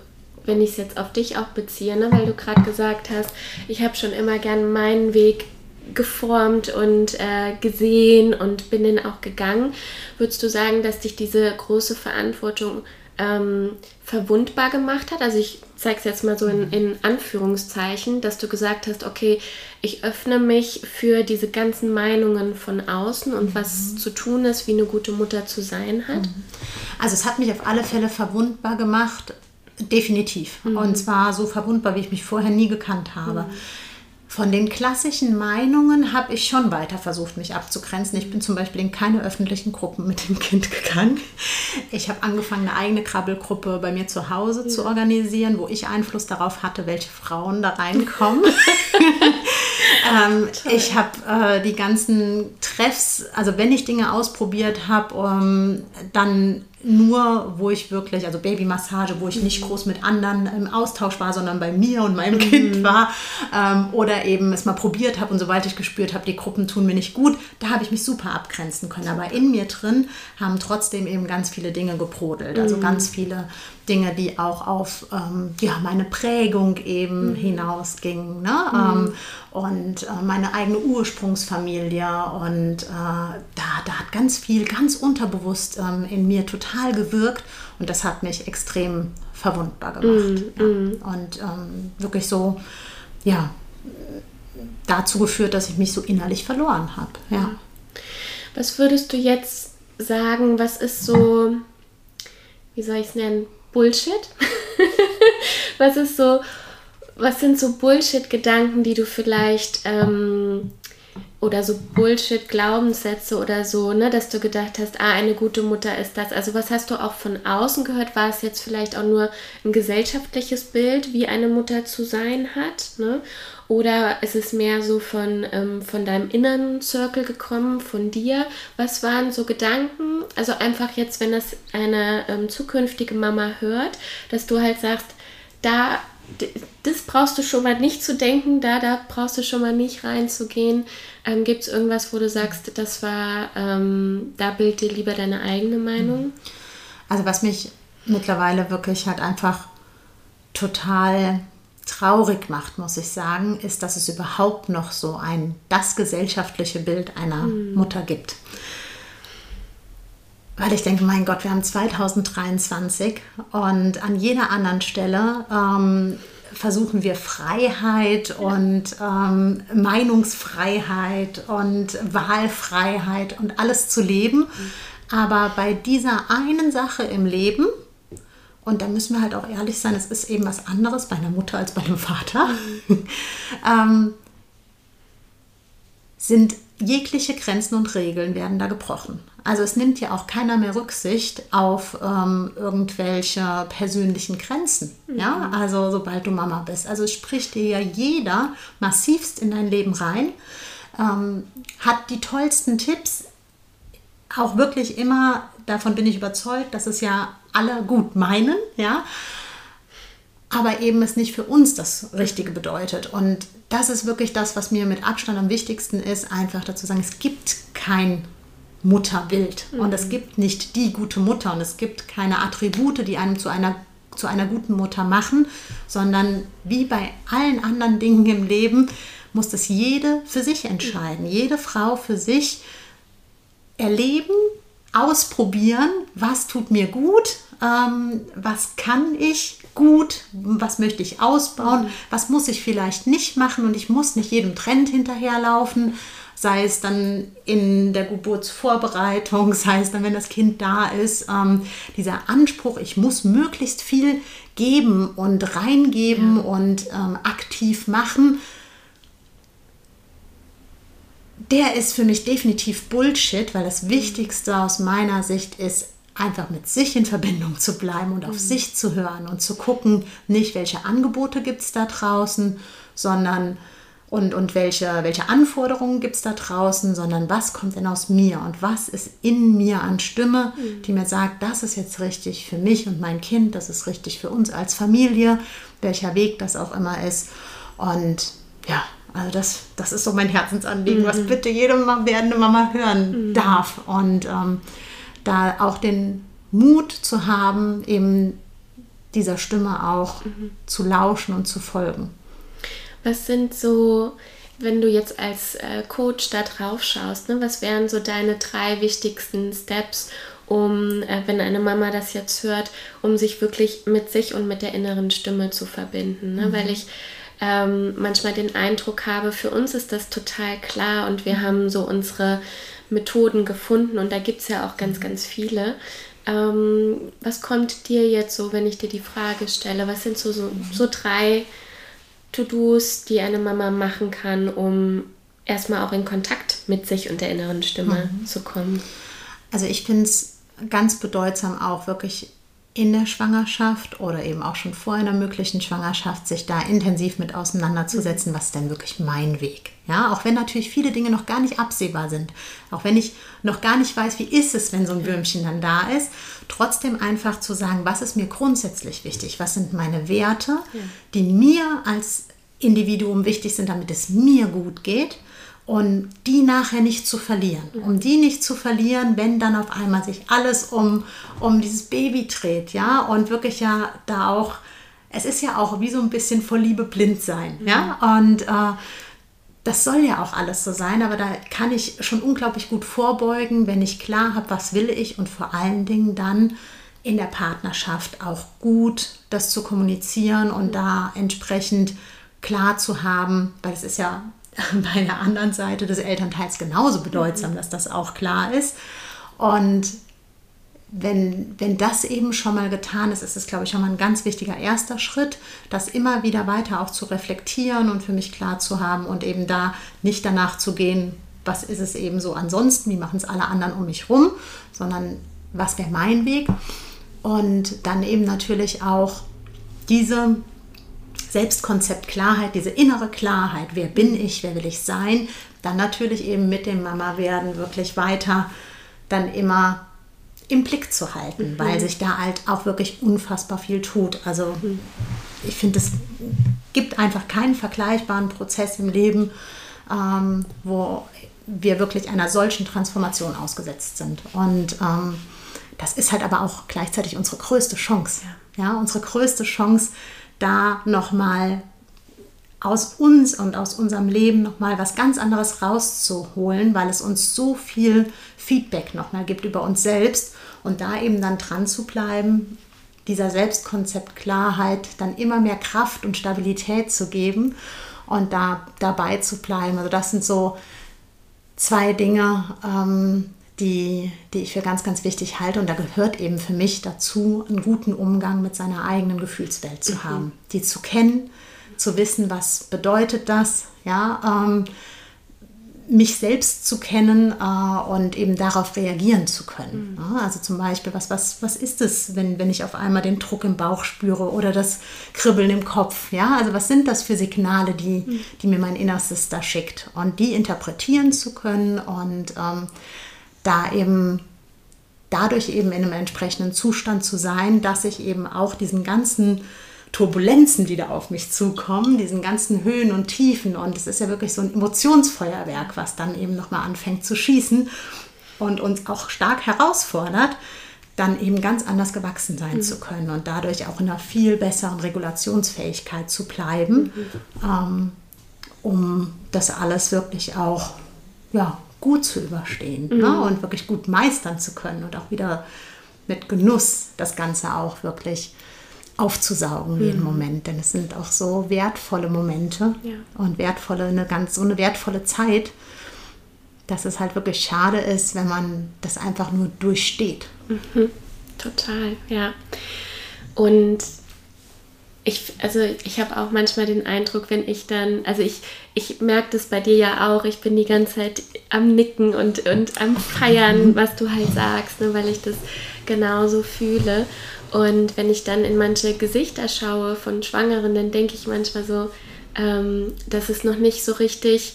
wenn ich es jetzt auf dich auch beziehe, ne, weil du gerade gesagt hast, ich habe schon immer gern meinen Weg geformt und äh, gesehen und bin den auch gegangen. Würdest du sagen, dass dich diese große Verantwortung ähm, verwundbar gemacht hat? Also ich zeige es jetzt mal so in, in, Anführungszeichen, dass du gesagt hast, okay, ich öffne mich für diese ganzen Meinungen von außen und mhm. was zu tun ist, wie eine gute Mutter zu sein hat. Mhm. Also es hat mich auf alle Fälle verwundbar gemacht, definitiv. Mhm. Und zwar so verwundbar, wie ich mich vorher nie gekannt habe. Mhm. Von den klassischen Meinungen habe ich schon weiter versucht, mich abzugrenzen. Ich bin zum Beispiel in keine öffentlichen Gruppen mit dem Kind gegangen. Ich habe angefangen, eine eigene Krabbelgruppe bei mir zu Hause ja. zu organisieren, wo ich Einfluss darauf hatte, welche Frauen da reinkommen. *laughs* *laughs* ähm, ich habe äh, die ganzen Treffs, also wenn ich Dinge ausprobiert habe, um, dann nur, wo ich wirklich, also Babymassage, wo ich nicht mhm. groß mit anderen im Austausch war, sondern bei mir und meinem Kind mhm. war. Ähm, oder eben es mal probiert habe und sobald ich gespürt habe, die Gruppen tun mir nicht gut, da habe ich mich super abgrenzen können. Aber in mir drin haben trotzdem eben ganz viele Dinge gebrodelt. Also mhm. ganz viele Dinge, die auch auf ähm, ja, meine Prägung eben hinausgingen. Ne? Ähm, und äh, meine eigene Ursprungsfamilie. Und äh, da, da hat ganz viel, ganz unterbewusst ähm, in mir total gewirkt. Und das hat mich extrem verwundbar gemacht. Mhm. Ja. Mhm. Und ähm, wirklich so, ja, dazu geführt, dass ich mich so innerlich verloren habe. Ja. Was würdest du jetzt sagen, was ist so, wie soll ich es nennen, Bullshit? *laughs* was ist so, was sind so Bullshit-Gedanken, die du vielleicht ähm, oder so Bullshit-Glaubenssätze oder so, ne, dass du gedacht hast, ah, eine gute Mutter ist das. Also was hast du auch von außen gehört? War es jetzt vielleicht auch nur ein gesellschaftliches Bild, wie eine Mutter zu sein hat, ne? Oder ist es mehr so von, ähm, von deinem inneren Circle gekommen, von dir? Was waren so Gedanken? Also einfach jetzt, wenn das eine ähm, zukünftige Mama hört, dass du halt sagst, da, das brauchst du schon mal nicht zu denken, da, da brauchst du schon mal nicht reinzugehen. Ähm, Gibt es irgendwas, wo du sagst, das war, ähm, da bild dir lieber deine eigene Meinung? Also was mich mittlerweile wirklich halt einfach total traurig macht, muss ich sagen, ist, dass es überhaupt noch so ein das gesellschaftliche Bild einer mhm. Mutter gibt. Weil ich denke, mein Gott, wir haben 2023 und an jeder anderen Stelle ähm, versuchen wir Freiheit und ähm, Meinungsfreiheit und Wahlfreiheit und alles zu leben. Mhm. Aber bei dieser einen Sache im Leben, und da müssen wir halt auch ehrlich sein, es ist eben was anderes bei einer Mutter als bei einem Vater. *laughs* ähm, sind jegliche Grenzen und Regeln werden da gebrochen. Also es nimmt ja auch keiner mehr Rücksicht auf ähm, irgendwelche persönlichen Grenzen. Mhm. Ja, also sobald du Mama bist. Also es spricht dir ja jeder massivst in dein Leben rein, ähm, hat die tollsten Tipps, auch wirklich immer, davon bin ich überzeugt, dass es ja alle gut meinen, ja, aber eben es nicht für uns das Richtige bedeutet. Und das ist wirklich das, was mir mit Abstand am wichtigsten ist, einfach dazu sagen, es gibt kein Mutterbild mhm. und es gibt nicht die gute Mutter und es gibt keine Attribute, die einem zu einer zu einer guten Mutter machen, sondern wie bei allen anderen Dingen im Leben muss das jede für sich entscheiden. Jede Frau für sich erleben, ausprobieren, was tut mir gut, ähm, was kann ich gut, was möchte ich ausbauen, mhm. was muss ich vielleicht nicht machen und ich muss nicht jedem Trend hinterherlaufen, sei es dann in der Geburtsvorbereitung, *laughs* sei es dann, wenn das Kind da ist. Ähm, dieser Anspruch, ich muss möglichst viel geben und reingeben ja. und ähm, aktiv machen, der ist für mich definitiv Bullshit, weil das Wichtigste aus meiner Sicht ist, einfach mit sich in Verbindung zu bleiben und auf mhm. sich zu hören und zu gucken, nicht welche Angebote gibt es da draußen, sondern und, und welche, welche Anforderungen gibt es da draußen, sondern was kommt denn aus mir und was ist in mir an Stimme, mhm. die mir sagt, das ist jetzt richtig für mich und mein Kind, das ist richtig für uns als Familie, welcher Weg das auch immer ist. Und ja, also das, das ist so mein Herzensanliegen, mhm. was bitte jede werdende Mama hören mhm. darf. Und ähm, da auch den Mut zu haben, eben dieser Stimme auch mhm. zu lauschen und zu folgen. Was sind so, wenn du jetzt als äh, Coach da drauf schaust, ne, was wären so deine drei wichtigsten Steps, um, äh, wenn eine Mama das jetzt hört, um sich wirklich mit sich und mit der inneren Stimme zu verbinden? Ne? Mhm. Weil ich ähm, manchmal den Eindruck habe, für uns ist das total klar und wir mhm. haben so unsere Methoden gefunden und da gibt es ja auch ganz, ganz viele. Ähm, was kommt dir jetzt so, wenn ich dir die Frage stelle? Was sind so, so, so drei To-Dos, die eine Mama machen kann, um erstmal auch in Kontakt mit sich und der inneren Stimme mhm. zu kommen? Also ich finde es ganz bedeutsam auch wirklich in der Schwangerschaft oder eben auch schon vor einer möglichen Schwangerschaft sich da intensiv mit auseinanderzusetzen, was ist denn wirklich mein Weg. Ja, auch wenn natürlich viele Dinge noch gar nicht absehbar sind, auch wenn ich noch gar nicht weiß, wie ist es, wenn so ein Würmchen dann da ist, trotzdem einfach zu sagen, was ist mir grundsätzlich wichtig, was sind meine Werte, die mir als Individuum wichtig sind, damit es mir gut geht und die nachher nicht zu verlieren. Um die nicht zu verlieren, wenn dann auf einmal sich alles um, um dieses Baby dreht, ja, und wirklich ja da auch, es ist ja auch wie so ein bisschen vor Liebe blind sein, ja, und äh, das soll ja auch alles so sein, aber da kann ich schon unglaublich gut vorbeugen, wenn ich klar habe, was will ich und vor allen Dingen dann in der Partnerschaft auch gut das zu kommunizieren und da entsprechend klar zu haben, weil es ist ja *laughs* bei der anderen Seite des Elternteils genauso bedeutsam, mhm. dass das auch klar ist. Und wenn, wenn das eben schon mal getan ist, ist es, glaube ich, schon mal ein ganz wichtiger erster Schritt, das immer wieder weiter auch zu reflektieren und für mich klar zu haben und eben da nicht danach zu gehen, was ist es eben so ansonsten, wie machen es alle anderen um mich rum, sondern was wäre mein Weg. Und dann eben natürlich auch diese Selbstkonzept Klarheit, diese innere Klarheit, wer bin ich, wer will ich sein, dann natürlich eben mit dem Mama werden wirklich weiter dann immer im Blick zu halten, mhm. weil sich da halt auch wirklich unfassbar viel tut. Also mhm. ich finde, es gibt einfach keinen vergleichbaren Prozess im Leben, ähm, wo wir wirklich einer solchen Transformation ausgesetzt sind. Und ähm, das ist halt aber auch gleichzeitig unsere größte Chance. Ja, ja unsere größte Chance, da nochmal aus uns und aus unserem Leben nochmal was ganz anderes rauszuholen, weil es uns so viel Feedback nochmal gibt über uns selbst und da eben dann dran zu bleiben, dieser Selbstkonzeptklarheit dann immer mehr Kraft und Stabilität zu geben und da dabei zu bleiben. Also das sind so zwei Dinge, ähm, die, die ich für ganz, ganz wichtig halte. Und da gehört eben für mich dazu, einen guten Umgang mit seiner eigenen Gefühlswelt zu mhm. haben, die zu kennen, zu wissen, was bedeutet das, ja, ähm, mich selbst zu kennen äh, und eben darauf reagieren zu können. Mhm. Ja, also zum Beispiel, was, was, was ist es, wenn, wenn ich auf einmal den Druck im Bauch spüre oder das Kribbeln im Kopf? Ja, also was sind das für Signale, die, mhm. die mir mein Innerstes da schickt? Und die interpretieren zu können und ähm, da eben dadurch eben in einem entsprechenden Zustand zu sein, dass ich eben auch diesen ganzen Turbulenzen, die da auf mich zukommen, diesen ganzen Höhen und Tiefen und es ist ja wirklich so ein Emotionsfeuerwerk, was dann eben nochmal anfängt zu schießen und uns auch stark herausfordert, dann eben ganz anders gewachsen sein mhm. zu können und dadurch auch in einer viel besseren Regulationsfähigkeit zu bleiben, mhm. ähm, um das alles wirklich auch ja, gut zu überstehen ne? Mhm. und wirklich gut meistern zu können und auch wieder mit Genuss das Ganze auch wirklich aufzusaugen jeden Moment. Denn es sind auch so wertvolle Momente Mhm. Ja. und wertvolle, eine ganz, so eine wertvolle Zeit, dass es halt wirklich schade ist, wenn man das einfach nur durchsteht. Total, ja. Und ich, also ich habe auch manchmal den Eindruck, wenn ich dann, also ich, ich merke das bei dir ja auch, ich bin die ganze Zeit am Nicken und, und am Feiern, *laughs* was du halt sagst, ne, weil ich das genauso fühle. Und wenn ich dann in manche Gesichter schaue von Schwangeren, dann denke ich manchmal so, ähm, dass es noch nicht so richtig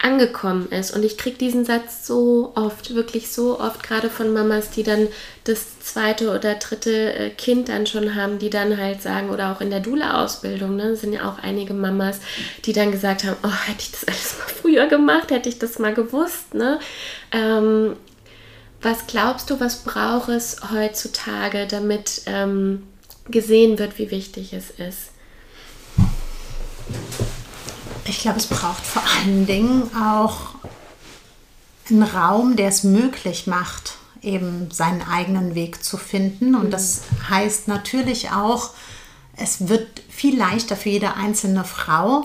angekommen ist. Und ich kriege diesen Satz so oft, wirklich so oft, gerade von Mamas, die dann das zweite oder dritte äh, Kind dann schon haben, die dann halt sagen, oder auch in der Dula-Ausbildung, ne, sind ja auch einige Mamas, die dann gesagt haben, oh, hätte ich das alles mal früher gemacht, hätte ich das mal gewusst, ne? Ähm, was glaubst du, was braucht es heutzutage, damit ähm, gesehen wird, wie wichtig es ist? Ich glaube, es braucht vor allen Dingen auch einen Raum, der es möglich macht, eben seinen eigenen Weg zu finden. Und das heißt natürlich auch, es wird viel leichter für jede einzelne Frau,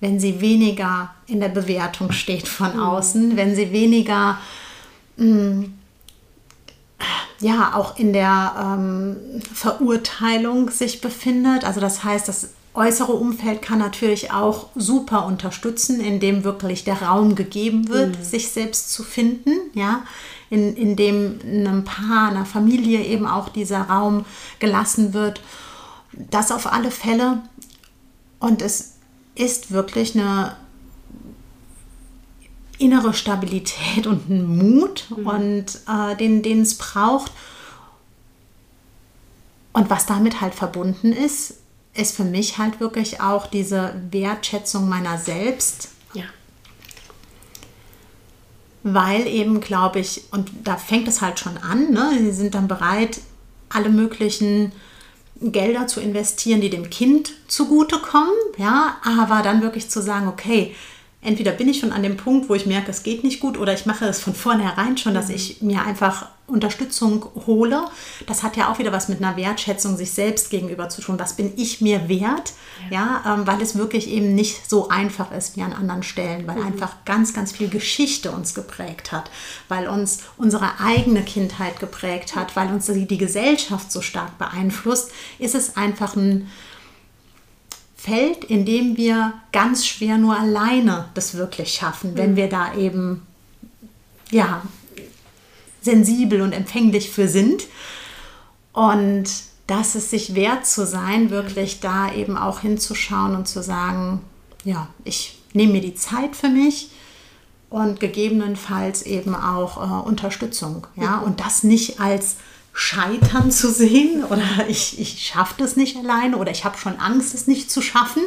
wenn sie weniger in der Bewertung steht von außen, wenn sie weniger mh, ja auch in der ähm, Verurteilung sich befindet. Also das heißt, das äußere Umfeld kann natürlich auch super unterstützen, indem wirklich der Raum gegeben wird, sich selbst zu finden, ja, in, in dem einem Paar, einer Familie eben auch dieser Raum gelassen wird. Das auf alle Fälle. Und es ist wirklich eine innere Stabilität und ein Mut und äh, den, den es braucht. Und was damit halt verbunden ist, ist für mich halt wirklich auch diese Wertschätzung meiner selbst, Ja. weil eben, glaube ich, und da fängt es halt schon an, ne? sie sind dann bereit, alle möglichen Gelder zu investieren, die dem Kind zugutekommen, ja, aber dann wirklich zu sagen, okay, entweder bin ich schon an dem Punkt, wo ich merke, es geht nicht gut, oder ich mache es von vornherein schon, dass ich mir einfach Unterstützung hole. Das hat ja auch wieder was mit einer Wertschätzung sich selbst gegenüber zu tun. Was bin ich mir wert? Ja, ähm, weil es wirklich eben nicht so einfach ist wie an anderen Stellen, weil einfach ganz, ganz viel Geschichte uns geprägt hat, weil uns unsere eigene Kindheit geprägt hat, weil uns die, die Gesellschaft so stark beeinflusst, ist es einfach ein Feld, in dem wir ganz schwer nur alleine das wirklich schaffen, wenn wir da eben ja sensibel und empfänglich für sind. Und dass es sich wert zu sein, wirklich da eben auch hinzuschauen und zu sagen, ja, ich nehme mir die Zeit für mich und gegebenenfalls eben auch äh, Unterstützung. Ja, und das nicht als Scheitern zu sehen oder ich, ich schaffe das nicht alleine oder ich habe schon Angst, es nicht zu schaffen,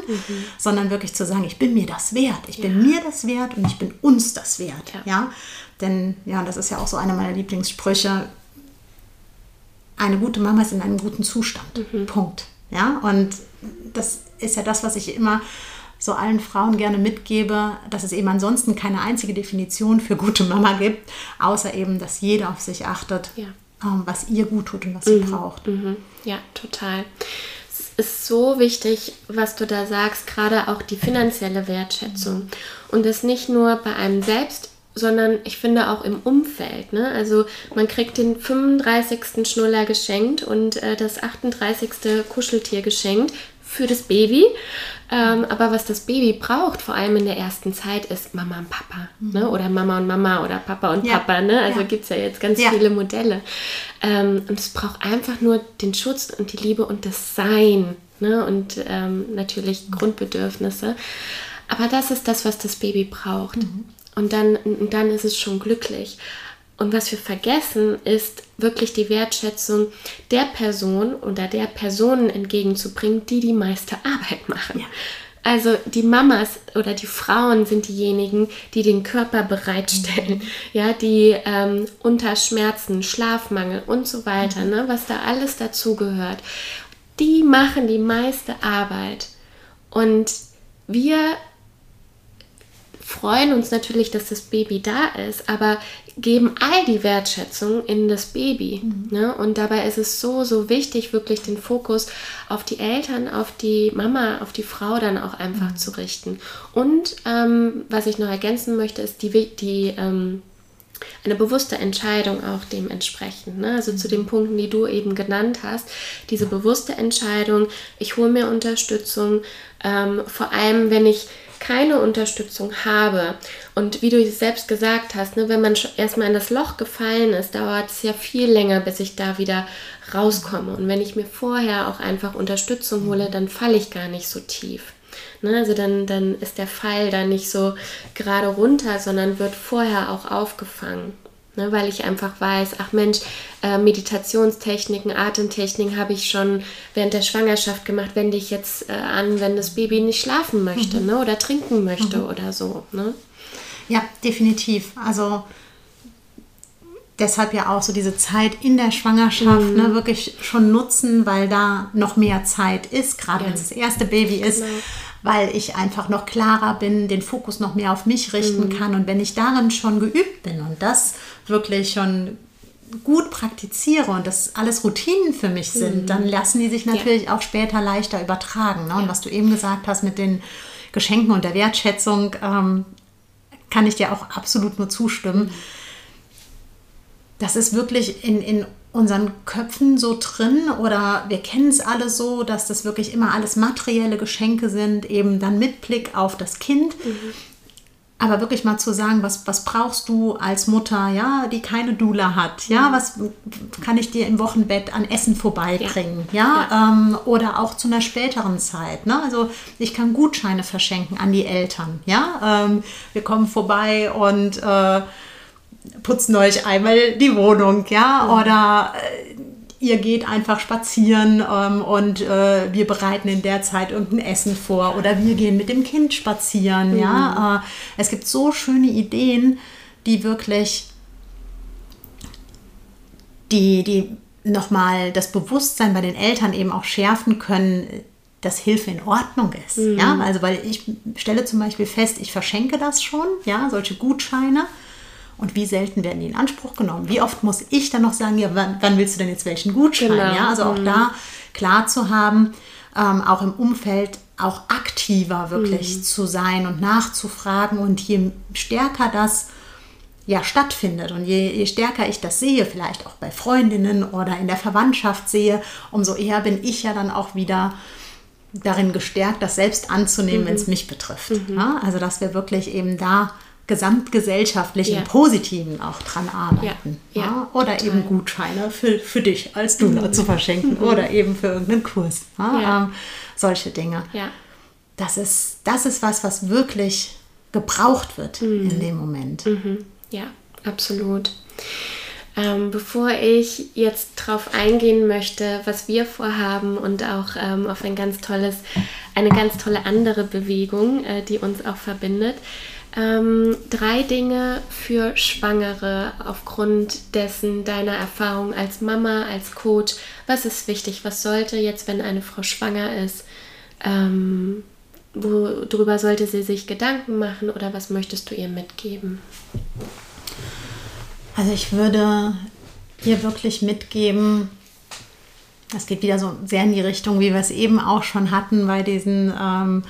sondern wirklich zu sagen, ich bin mir das wert, ich bin mir das wert und ich bin uns das wert. Ja. Ja, denn ja, das ist ja auch so einer meiner Lieblingssprüche. Eine gute Mama ist in einem guten Zustand. Punkt. Ja, und das ist ja das, was ich immer so allen Frauen gerne mitgebe, dass es eben ansonsten keine einzige Definition für gute Mama gibt, außer eben, dass jeder auf sich achtet, Ja. Ähm, was ihr gut tut und was sie braucht. Mhm. Ja, total. Es ist so wichtig, was du da sagst, gerade auch die finanzielle Wertschätzung. Und das nicht nur bei einem selbst, sondern ich finde auch im Umfeld. Ne? Also man kriegt den 35. Schnuller geschenkt und äh, das 38. Kuscheltier geschenkt für das Baby. Ähm, aber was das Baby braucht, vor allem in der ersten Zeit, ist Mama und Papa. Ne? Oder Mama und Mama oder Papa und Ja. Papa. Ne? Also Ja. gibt es ja jetzt ganz Ja. viele Modelle. Ähm, und es braucht einfach nur den Schutz und die Liebe und das Sein. Ne? Und ähm, natürlich Grundbedürfnisse. Aber das ist das, was das Baby braucht. Und, dann, und dann ist es schon glücklich. Und was wir vergessen, ist wirklich die Wertschätzung der Person oder der Personen entgegenzubringen, die die meiste Arbeit machen. Ja. Also die Mamas oder die Frauen sind diejenigen, die den Körper bereitstellen, ja, die ähm, unter Schmerzen, Schlafmangel und so weiter, ne, was da alles dazugehört, die machen die meiste Arbeit. Und wir freuen uns natürlich, dass das Baby da ist, aber geben all die Wertschätzung in das Baby. Mhm. Ne? Und dabei ist es so, so wichtig, wirklich den Fokus auf die Eltern, auf die Mama, auf die Frau dann auch einfach mhm. zu richten. Und ähm, was ich noch ergänzen möchte, ist die, die ähm, eine bewusste Entscheidung auch dementsprechend. Ne? Also zu den Punkten, die du eben genannt hast, diese bewusste Entscheidung, ich hole mir Unterstützung, ähm, vor allem wenn ich keine Unterstützung habe und wie du selbst gesagt hast, ne, wenn man erstmal in das Loch gefallen ist, dauert es ja viel länger, bis ich da wieder rauskomme. Und wenn ich mir vorher auch einfach Unterstützung hole, dann falle ich gar nicht so tief. Ne? Also dann, dann ist der Fall da nicht so gerade runter, sondern wird vorher auch aufgefangen. Ne? Weil ich einfach weiß, ach Mensch, äh, Meditationstechniken, Atemtechniken habe ich schon während der Schwangerschaft gemacht, wende ich jetzt äh, an, wenn das Baby nicht schlafen möchte mhm. ne? oder trinken möchte mhm. oder so. Ne? Ja, definitiv. Also deshalb ja auch so diese Zeit in der Schwangerschaft mhm. ne, wirklich schon nutzen, weil da noch mehr Zeit ist, gerade ja. wenn es das erste Baby ist. Genau weil ich einfach noch klarer bin, den Fokus noch mehr auf mich richten mhm. kann. Und wenn ich darin schon geübt bin und das wirklich schon gut praktiziere und das alles Routinen für mich sind, mhm. dann lassen die sich natürlich ja. auch später leichter übertragen. Ne? Und ja. was du eben gesagt hast mit den Geschenken und der Wertschätzung, ähm, kann ich dir auch absolut nur zustimmen. Mhm. Das ist wirklich in, in unseren Köpfen so drin oder wir kennen es alle so, dass das wirklich immer alles materielle Geschenke sind, eben dann mit Blick auf das Kind. Mhm. Aber wirklich mal zu sagen, was, was brauchst du als Mutter, ja, die keine Dula hat, ja, mhm. was kann ich dir im Wochenbett an Essen vorbeibringen, ja, ja? ja. Ähm, oder auch zu einer späteren Zeit, ne? Also ich kann Gutscheine verschenken an die Eltern, ja, ähm, wir kommen vorbei und äh, putzen euch einmal die Wohnung, ja, mhm. oder äh, ihr geht einfach spazieren ähm, und äh, wir bereiten in der Zeit irgendein Essen vor oder wir gehen mit dem Kind spazieren, mhm. ja. Äh, es gibt so schöne Ideen, die wirklich die, die nochmal das Bewusstsein bei den Eltern eben auch schärfen können, dass Hilfe in Ordnung ist. Mhm. Ja, also weil ich stelle zum Beispiel fest, ich verschenke das schon, ja, solche Gutscheine und wie selten werden die in Anspruch genommen? Wie oft muss ich dann noch sagen, ja, wann, wann willst du denn jetzt welchen Gutschein? Genau. Ja, also auch mhm. da klar zu haben, ähm, auch im Umfeld auch aktiver wirklich mhm. zu sein und nachzufragen. Und je stärker das ja stattfindet und je, je, stärker ich das sehe, vielleicht auch bei Freundinnen oder in der Verwandtschaft sehe, umso eher bin ich ja dann auch wieder darin gestärkt, das selbst anzunehmen, mhm. wenn es mich betrifft. Mhm. Ja, also dass wir wirklich eben da gesamtgesellschaftlich ja. Positiven auch dran arbeiten. Ja, ja, oder total. eben Gutscheine für, für dich als Dula zu verschenken mhm. *laughs* oder eben für irgendeinen Kurs. Ähm, solche Dinge. Das, ist, das ist was, was wirklich gebraucht wird mhm. in dem Moment. Mhm. Ja, absolut. Ähm, bevor ich jetzt darauf eingehen möchte, was wir vorhaben und auch ähm, auf ein ganz tolles, eine ganz tolle andere Bewegung, äh, die uns auch verbindet, ähm, drei Dinge für Schwangere aufgrund dessen deiner Erfahrung als Mama, als Coach. Was ist wichtig? Was sollte jetzt, wenn eine Frau schwanger ist, ähm, worüber sollte sie sich Gedanken machen oder was möchtest du ihr mitgeben? Also ich würde ihr wirklich mitgeben, das geht wieder so sehr in die Richtung, wie wir es eben auch schon hatten bei diesen ähm,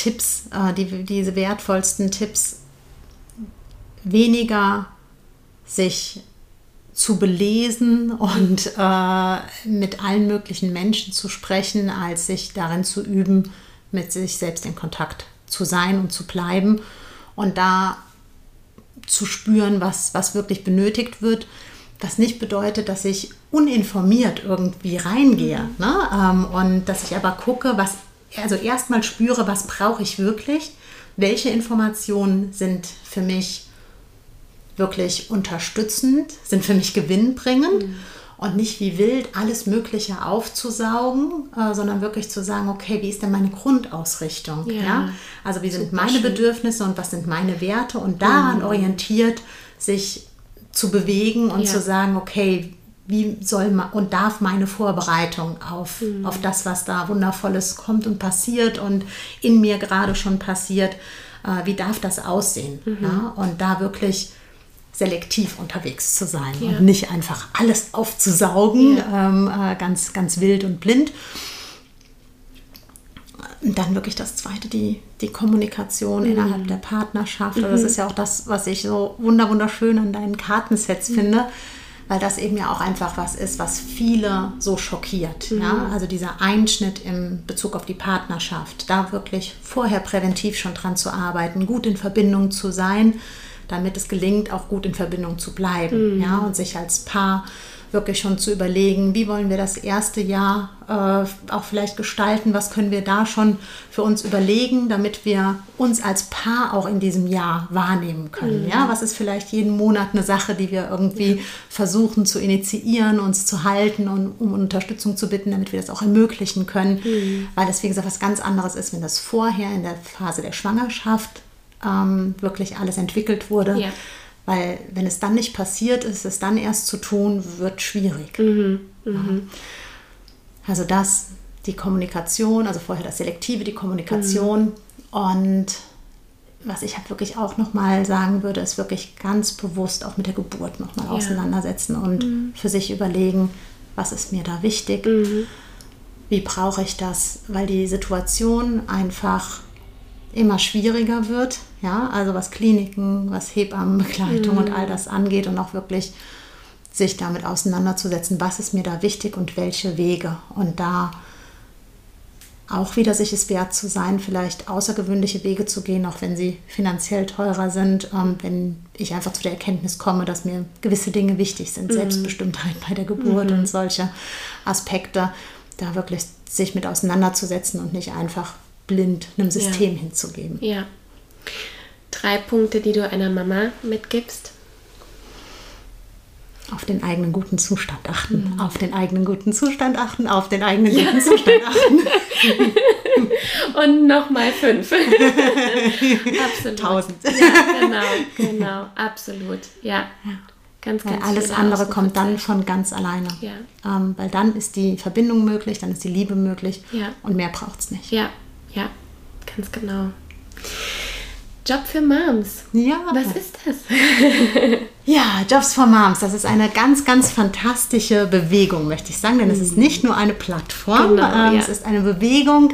Tipps, äh, die, diese wertvollsten Tipps, weniger sich zu belesen und äh, mit allen möglichen Menschen zu sprechen, als sich darin zu üben, mit sich selbst in Kontakt zu sein und zu bleiben und da zu spüren, was, was wirklich benötigt wird. Was nicht bedeutet, dass ich uninformiert irgendwie reingehe mhm. ne? Ähm, und dass ich aber gucke, was also erstmal spüre, was brauche ich wirklich, welche Informationen sind für mich wirklich unterstützend, sind für mich gewinnbringend mhm. und nicht wie wild alles Mögliche aufzusaugen, äh, sondern wirklich zu sagen, okay, wie ist denn meine Grundausrichtung? Ja. ja? Also wie sind meine schön. Bedürfnisse und was sind meine Werte und daran mhm. orientiert sich zu bewegen und ja. zu sagen, okay, wie soll man und darf meine Vorbereitung auf, mhm. auf das, was da Wundervolles kommt und passiert und in mir gerade schon passiert, äh, wie darf das aussehen? Mhm. Ja? Und da wirklich selektiv unterwegs zu sein Ja. und nicht einfach alles aufzusaugen, Ja. ähm, äh, ganz, ganz wild und blind. Und dann wirklich das Zweite, die, die Kommunikation Mhm. innerhalb der Partnerschaft. Also das ist ja auch das, was ich so wunder wunderschön an deinen Kartensets Mhm. finde, weil das eben ja auch einfach was ist, was viele so schockiert. Mhm. Ja? Also dieser Einschnitt im Bezug auf die Partnerschaft, da wirklich vorher präventiv schon dran zu arbeiten, gut in Verbindung zu sein, damit es gelingt, auch gut in Verbindung zu bleiben. Mhm. Ja? Und sich als Paar wirklich schon zu überlegen, wie wollen wir das erste Jahr äh, auch vielleicht gestalten, was können wir da schon für uns überlegen, damit wir uns als Paar auch in diesem Jahr wahrnehmen können. Ja, was ist vielleicht jeden Monat eine Sache, die wir irgendwie versuchen zu initiieren, uns zu halten und um Unterstützung zu bitten, damit wir das auch ermöglichen können, weil das wie gesagt was ganz anderes ist, wenn das vorher in der Phase der Schwangerschaft ähm, wirklich alles entwickelt wurde. Ja. Weil wenn es dann nicht passiert ist, es dann erst zu tun, wird schwierig. Ja. Also das, die Kommunikation, also vorher das Selektive, die Kommunikation. Und was ich halt wirklich auch nochmal sagen würde, ist wirklich ganz bewusst auch mit der Geburt nochmal Ja. auseinandersetzen und für sich überlegen, was ist mir da wichtig, wie brauche ich das, weil die Situation einfach immer schwieriger wird, ja, also was Kliniken, was Hebammenbegleitung und all das angeht und auch wirklich sich damit auseinanderzusetzen, was ist mir da wichtig und welche Wege. Und da auch wieder sich es wert zu sein, vielleicht außergewöhnliche Wege zu gehen, auch wenn sie finanziell teurer sind, ähm, wenn ich einfach zu der Erkenntnis komme, dass mir gewisse Dinge wichtig sind, Selbstbestimmtheit bei der Geburt und solche Aspekte, da wirklich sich mit auseinanderzusetzen und nicht einfach blind einem System hinzugeben. Ja. Drei Punkte, die du einer Mama mitgibst. Auf den eigenen guten Zustand achten, auf den eigenen guten Zustand achten, auf den eigenen guten Zustand achten. *laughs* *laughs* Und nochmal fünf. *laughs* absolut. Tausend. Ja, genau, genau, absolut. Ja. Ganz, Weil ganz alles viele andere kommt dann von ganz alleine. Ja. Ähm, weil dann ist die Verbindung möglich, dann ist die Liebe möglich Ja. und mehr braucht es nicht. Ja, ja, ganz genau. Job für Moms. Ja, Was ist das? *laughs* ja, Jobs for Moms, das ist eine ganz, ganz fantastische Bewegung, möchte ich sagen, denn es ist nicht nur eine Plattform, Mhm. Genau, ähm, ja. es ist eine Bewegung,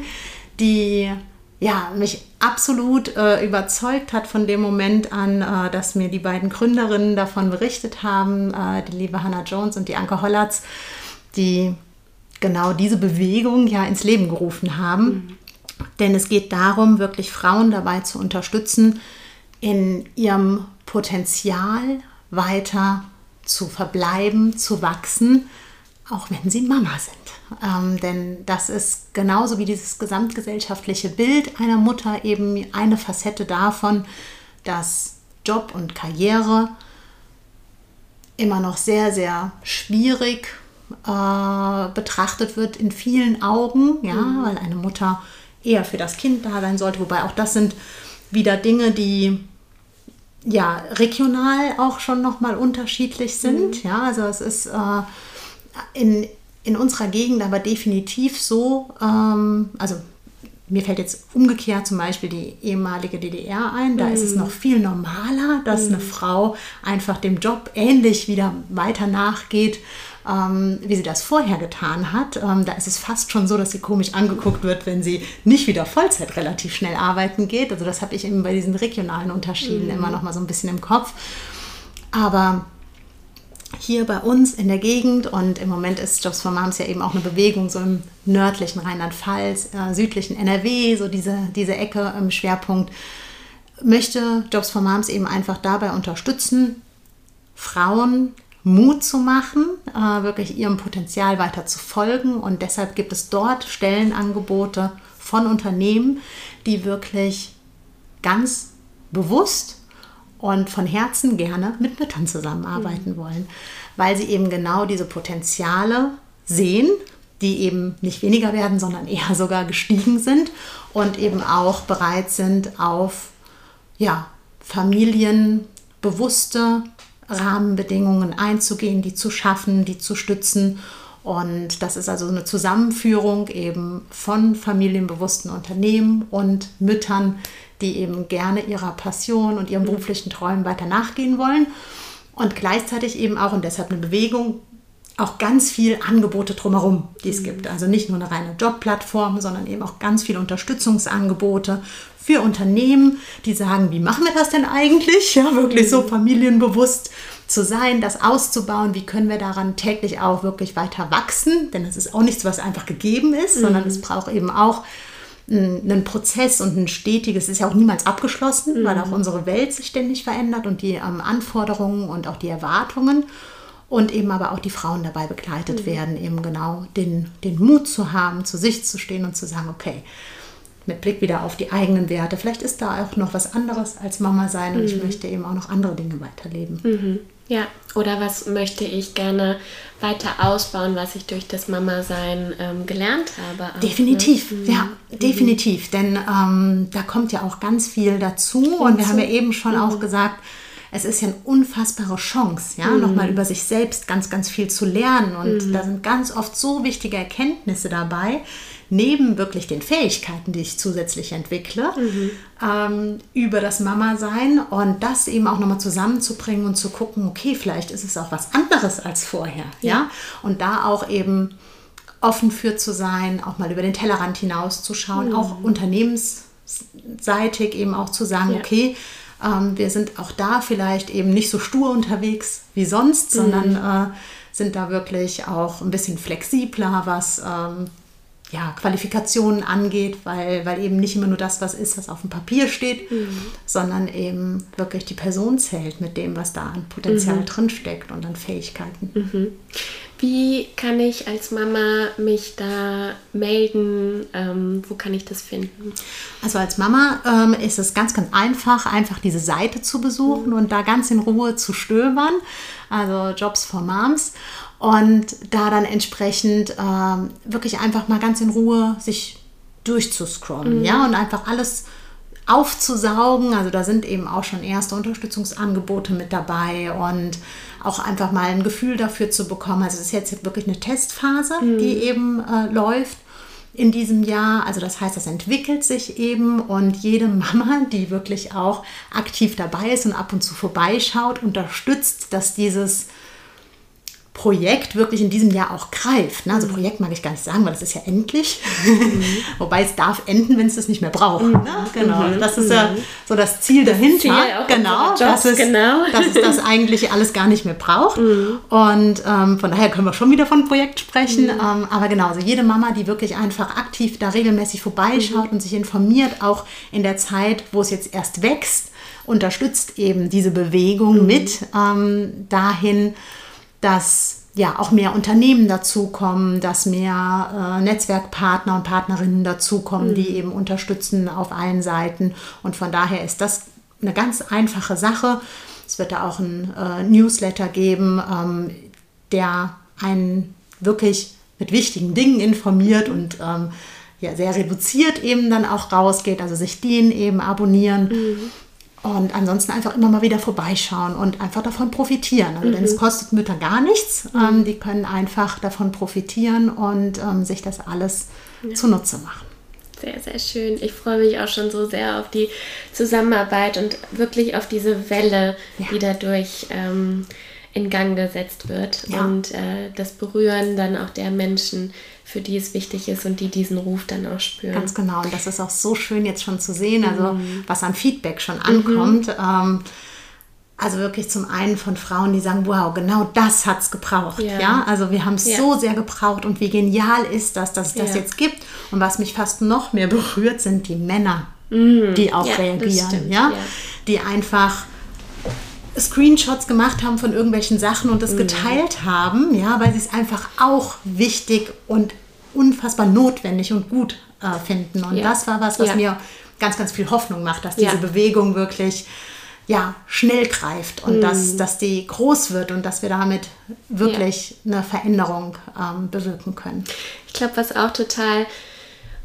die ja, mich absolut äh, überzeugt hat von dem Moment an, äh, dass mir die beiden Gründerinnen davon berichtet haben, äh, die liebe Hannah Jones und die Anke Hollatz, die genau diese Bewegung ja ins Leben gerufen haben. Denn es geht darum, wirklich Frauen dabei zu unterstützen, in ihrem Potenzial weiter zu verbleiben, zu wachsen, auch wenn sie Mama sind. Ähm, denn das ist genauso wie dieses gesamtgesellschaftliche Bild einer Mutter eben eine Facette davon, dass Job und Karriere immer noch sehr, sehr schwierig äh, betrachtet wird in vielen Augen, ja, weil eine Mutter eher für das Kind da sein sollte, wobei auch das sind wieder Dinge, die ja regional auch schon nochmal unterschiedlich sind, ja, also es ist äh, in, in unserer Gegend aber definitiv so, ähm, also mir fällt jetzt umgekehrt zum Beispiel die ehemalige DDR ein. Da ist es noch viel normaler, dass eine Frau einfach dem Job ähnlich wieder weiter nachgeht, ähm, wie sie das vorher getan hat. Ähm, da ist es fast schon so, dass sie komisch angeguckt wird, wenn sie nicht wieder Vollzeit relativ schnell arbeiten geht. Also das habe ich eben bei diesen regionalen Unterschieden immer noch mal so ein bisschen im Kopf. Aber hier bei uns in der Gegend und im Moment ist Jobs for Moms ja eben auch eine Bewegung so im nördlichen Rheinland-Pfalz, äh, südlichen NRW, so diese, diese Ecke im Schwerpunkt, möchte Jobs for Moms eben einfach dabei unterstützen, Frauen Mut zu machen, äh, wirklich ihrem Potenzial weiter zu folgen. Und deshalb gibt es dort Stellenangebote von Unternehmen, die wirklich ganz bewusst und von Herzen gerne mit Müttern zusammenarbeiten wollen, weil sie eben genau diese Potenziale sehen, die eben nicht weniger werden, sondern eher sogar gestiegen sind und eben auch bereit sind, auf ja, familienbewusste Rahmenbedingungen einzugehen, die zu schaffen, die zu stützen Und das ist also eine Zusammenführung eben von familienbewussten Unternehmen und Müttern, die eben gerne ihrer Passion und ihren beruflichen Träumen weiter nachgehen wollen. Und gleichzeitig eben auch, und deshalb eine Bewegung, auch ganz viel Angebote drumherum, die es gibt. Also nicht nur eine reine Jobplattform, sondern eben auch ganz viele Unterstützungsangebote für Unternehmen, die sagen, wie machen wir das denn eigentlich? Ja, wirklich so familienbewusst zu sein, das auszubauen, wie können wir daran täglich auch wirklich weiter wachsen, denn es ist auch nichts, was einfach gegeben ist, mhm. sondern es braucht eben auch einen Prozess und ein stetiges, es ist ja auch niemals abgeschlossen, mhm. weil auch unsere Welt sich ständig verändert und die ähm, Anforderungen und auch die Erwartungen und eben aber auch die Frauen dabei begleitet mhm. werden, eben genau den, den Mut zu haben, zu sich zu stehen und zu sagen, okay, mit Blick wieder auf die eigenen Werte, vielleicht ist da auch noch was anderes als Mama sein und ich mhm. möchte eben auch noch andere Dinge weiterleben. Mhm. Ja, oder was möchte ich gerne weiter ausbauen, was ich durch das Mama-Sein ähm, gelernt habe? Auch, definitiv, ne? ja, mhm. definitiv. Denn ähm, da kommt ja auch ganz viel dazu. Und wir haben ja eben schon mhm. auch gesagt, es ist ja eine unfassbare Chance, ja, mhm. nochmal über sich selbst ganz, ganz viel zu lernen. Und mhm. da sind ganz oft so wichtige Erkenntnisse dabei, neben wirklich den Fähigkeiten, die ich zusätzlich entwickle, mhm. ähm, über das Mama-Sein und das eben auch nochmal zusammenzubringen und zu gucken, okay, vielleicht ist es auch was anderes als vorher, ja, ja? und da auch eben offen für zu sein, auch mal über den Tellerrand hinauszuschauen, mhm. auch unternehmensseitig eben auch zu sagen, ja. okay, ähm, wir sind auch da vielleicht eben nicht so stur unterwegs wie sonst, mhm. sondern äh, sind da wirklich auch ein bisschen flexibler, was ähm, ja, Qualifikationen angeht, weil, weil eben nicht immer nur das, was ist, was auf dem Papier steht, mhm. sondern eben wirklich die Person zählt mit dem, was da an Potenzial mhm. drinsteckt und an Fähigkeiten. Mhm. Wie kann ich als Mama mich da melden? Ähm, wo kann ich das finden? Also als Mama ähm, ist es ganz, ganz einfach, einfach diese Seite zu besuchen mhm. und da ganz in Ruhe zu stöbern. Also Jobs for Moms und da dann entsprechend ähm, wirklich einfach mal ganz in Ruhe sich durchzuscrollen, mhm. ja, und einfach alles aufzusaugen. Also da sind eben auch schon erste Unterstützungsangebote mit dabei und auch einfach mal ein Gefühl dafür zu bekommen. Also es ist jetzt wirklich eine Testphase, mhm. die eben äh, läuft in diesem Jahr. Also das heißt, das entwickelt sich eben und jede Mama, die wirklich auch aktiv dabei ist und ab und zu vorbeischaut, unterstützt, dass dieses Projekt wirklich in diesem Jahr auch greift. Ne? Also mhm. Projekt mag ich gar nicht sagen, weil das ist ja endlich. Mhm. *laughs* Wobei es darf enden, wenn es das nicht mehr braucht. Mhm. Ne? Genau. Mhm. Das ist ja mhm. so das Ziel das dahinter. Ziel genau, Jobs, dass, es, genau. dass es das *laughs* eigentlich alles gar nicht mehr braucht. Mhm. Und ähm, von daher können wir schon wieder von Projekt sprechen. Ähm, aber genau, also jede Mama, die wirklich einfach aktiv da regelmäßig vorbeischaut und sich informiert, auch in der Zeit, wo es jetzt erst wächst, unterstützt eben diese Bewegung mit ähm, dahin, dass ja auch mehr Unternehmen dazukommen, dass mehr äh, Netzwerkpartner und Partnerinnen dazukommen, mhm. die eben unterstützen auf allen Seiten. Und von daher ist das eine ganz einfache Sache. Es wird da auch ein äh, Newsletter geben, ähm, der einen wirklich mit wichtigen Dingen informiert und ähm, ja, sehr reduziert eben dann auch rausgeht. Also sich den eben abonnieren. Mhm. Und ansonsten einfach immer mal wieder vorbeischauen und einfach davon profitieren. Also, mhm. Denn es kostet Mütter gar nichts. Mhm. Ähm, die können einfach davon profitieren und ähm, sich das alles ja. zunutze machen. Sehr, sehr schön. Ich freue mich auch schon so sehr auf die Zusammenarbeit und wirklich auf diese Welle, ja. die dadurch ähm, in Gang gesetzt wird. Ja. Und äh, das Berühren dann auch der Menschen, für die es wichtig ist und die diesen Ruf dann auch spüren. Ganz genau. Und das ist auch so schön jetzt schon zu sehen, also mhm. was an Feedback schon ankommt. Mhm. Ähm, also wirklich zum einen von Frauen, die sagen, wow, genau das hat es gebraucht. Ja. ja. also wir haben es ja. so sehr gebraucht und wie genial ist das, dass es das jetzt gibt. Und was mich fast noch mehr berührt, sind die Männer, mhm. die auch reagieren. Ja? die einfach Screenshots gemacht haben von irgendwelchen Sachen und das mhm. geteilt haben, ja, weil sie es einfach auch wichtig und unfassbar notwendig und gut äh, finden. Und ja. das war was, was ja. mir ganz, ganz viel Hoffnung macht, dass diese ja. Bewegung wirklich ja, schnell greift und mhm. dass, dass die groß wird und dass wir damit wirklich eine Veränderung ähm, bewirken können. Ich glaube, was auch total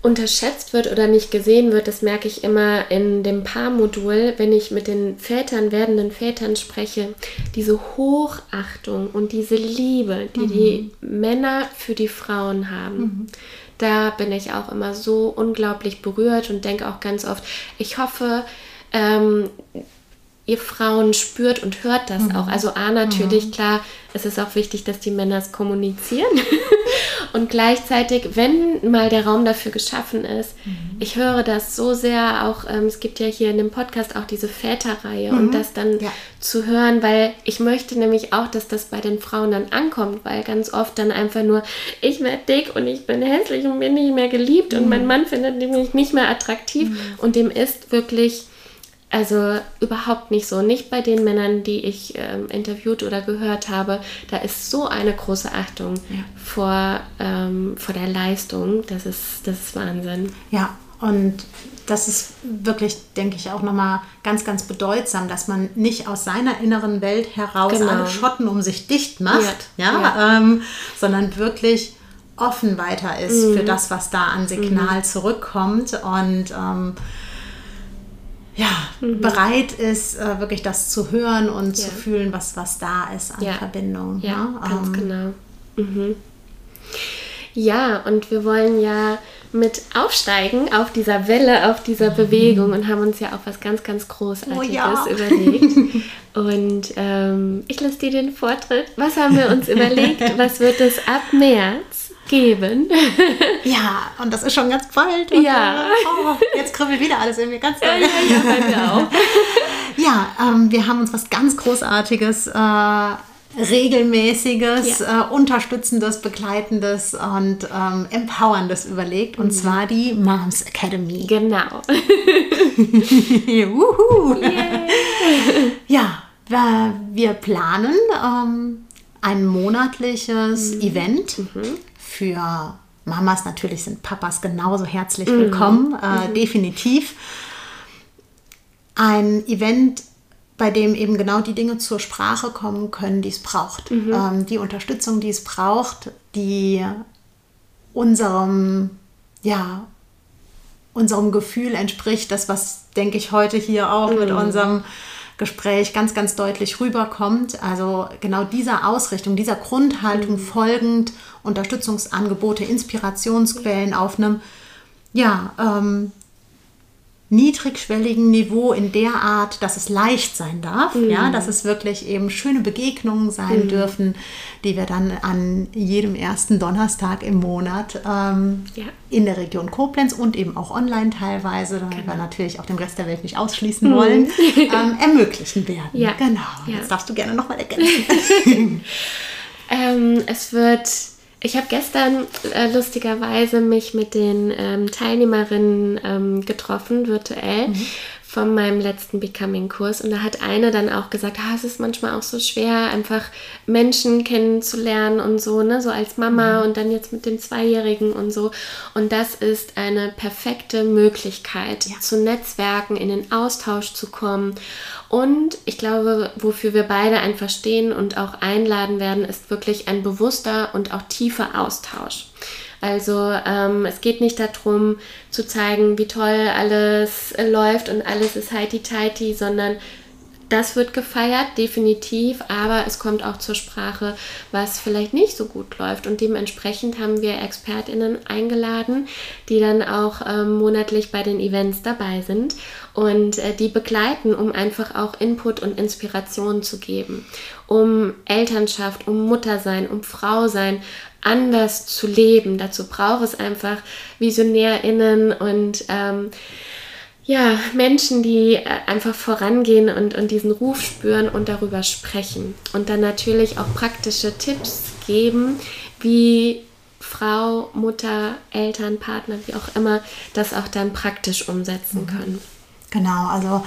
unterschätzt wird oder nicht gesehen wird, das merke ich immer in dem Paarmodul, wenn ich mit den Vätern, werdenden Vätern spreche, diese Hochachtung und diese Liebe, die mhm. die Männer für die Frauen haben. Mhm. Da bin ich auch immer so unglaublich berührt und denke auch ganz oft, ich hoffe, ähm, ihr Frauen spürt und hört das mhm. auch. Also A natürlich, mhm. klar, es ist auch wichtig, dass die Männer es kommunizieren. *laughs* und gleichzeitig, wenn mal der Raum dafür geschaffen ist, mhm. ich höre das so sehr auch, ähm, es gibt ja hier in dem Podcast auch diese Väterreihe und mhm. das dann ja. zu hören, weil ich möchte nämlich auch, dass das bei den Frauen dann ankommt, weil ganz oft dann einfach nur, ich werde dick und ich bin hässlich und bin nicht mehr geliebt und mein mhm. Mann findet mich nicht mehr attraktiv mhm. und dem ist wirklich also überhaupt nicht so. Nicht bei den Männern, die ich ähm, interviewt oder gehört habe. Da ist so eine große Achtung ja. vor, ähm, vor der Leistung. Das ist, das ist Wahnsinn. Ja, und das ist wirklich, denke ich, auch nochmal ganz, ganz bedeutsam, dass man nicht aus seiner inneren Welt heraus genau. alle Schotten um sich dicht macht, ja, ja, ja. Ähm, sondern wirklich offen weiter ist mhm. für das, was da an Signal mhm. zurückkommt. Und ähm, ja, mhm. bereit ist, äh, wirklich das zu hören und ja. zu fühlen, was, was da ist an ja. Verbindung. Ja? Ne? ganz ähm. genau. Mhm. Ja, und wir wollen ja mit aufsteigen auf dieser Welle, auf dieser mhm. Bewegung und haben uns ja auch was ganz, ganz Großartiges oh, ja. *laughs* überlegt. Und ähm, ich lasse dir den Vortritt. Was haben wir uns *laughs* überlegt? Was wird es ab März geben. *laughs* ja, und das ist schon ganz bald. ja. Äh, oh, jetzt kribbelt wieder alles mir ganz doll. Ja, ja, *laughs* ja, ähm, wir haben uns was ganz Großartiges, äh, regelmäßiges, ja. äh, unterstützendes, begleitendes und ähm, empowerndes überlegt. Und mhm. zwar die Moms Academy. Genau. *laughs* ja, wir planen ähm, ein monatliches mhm. Event. Mhm für Mamas natürlich sind Papas genauso herzlich mhm. willkommen, äh, mhm. definitiv. Ein Event, bei dem eben genau die Dinge zur Sprache kommen können, die es braucht. Mhm. Ähm, die Unterstützung, die es braucht, die unserem, ja, unserem Gefühl entspricht, das, was, denke ich, heute hier auch mit mhm. unserem Gespräch ganz, ganz deutlich rüberkommt. Also genau dieser Ausrichtung, dieser Grundhaltung mhm. folgend Unterstützungsangebote, Inspirationsquellen auf einem ja, ähm, niedrigschwelligen Niveau in der Art, dass es leicht sein darf, mhm. ja, dass es wirklich eben schöne Begegnungen sein mhm. dürfen, die wir dann an jedem ersten Donnerstag im Monat ähm, ja. in der Region Koblenz und eben auch online teilweise, da genau. wir natürlich auch den Rest der Welt nicht ausschließen mhm. wollen, *laughs* ähm, ermöglichen werden. Ja. Genau. Ja. Jetzt darfst du gerne nochmal ergänzen. *laughs* ähm, es wird ich habe gestern äh, lustigerweise mich mit den ähm, Teilnehmerinnen ähm, getroffen, virtuell, mhm. Von meinem letzten Becoming-Kurs. Und da hat eine dann auch gesagt, ah, es ist manchmal auch so schwer, einfach Menschen kennenzulernen und so, ne, so als Mama mhm. und dann jetzt mit dem Zweijährigen und so. Und das ist eine perfekte Möglichkeit, ja. zu netzwerken, in den Austausch zu kommen und ich glaube, wofür wir beide einfach stehen und auch einladen werden, ist wirklich ein bewusster und auch tiefer Austausch. Also ähm, es geht nicht darum zu zeigen, wie toll alles läuft und alles ist heiti-teiti, sondern das wird gefeiert, definitiv, aber es kommt auch zur Sprache, was vielleicht nicht so gut läuft. Und dementsprechend haben wir ExpertInnen eingeladen, die dann auch ähm, monatlich bei den Events dabei sind und äh, die begleiten, um einfach auch Input und Inspiration zu geben, um Elternschaft, um Muttersein, um Frausein anders zu leben. Dazu braucht es einfach VisionärInnen und ähm, ja, Menschen, die äh, einfach vorangehen und, und diesen Ruf spüren und darüber sprechen. Und dann natürlich auch praktische Tipps geben, wie Frau, Mutter, Eltern, Partner, wie auch immer, das auch dann praktisch umsetzen mhm. können. Genau, also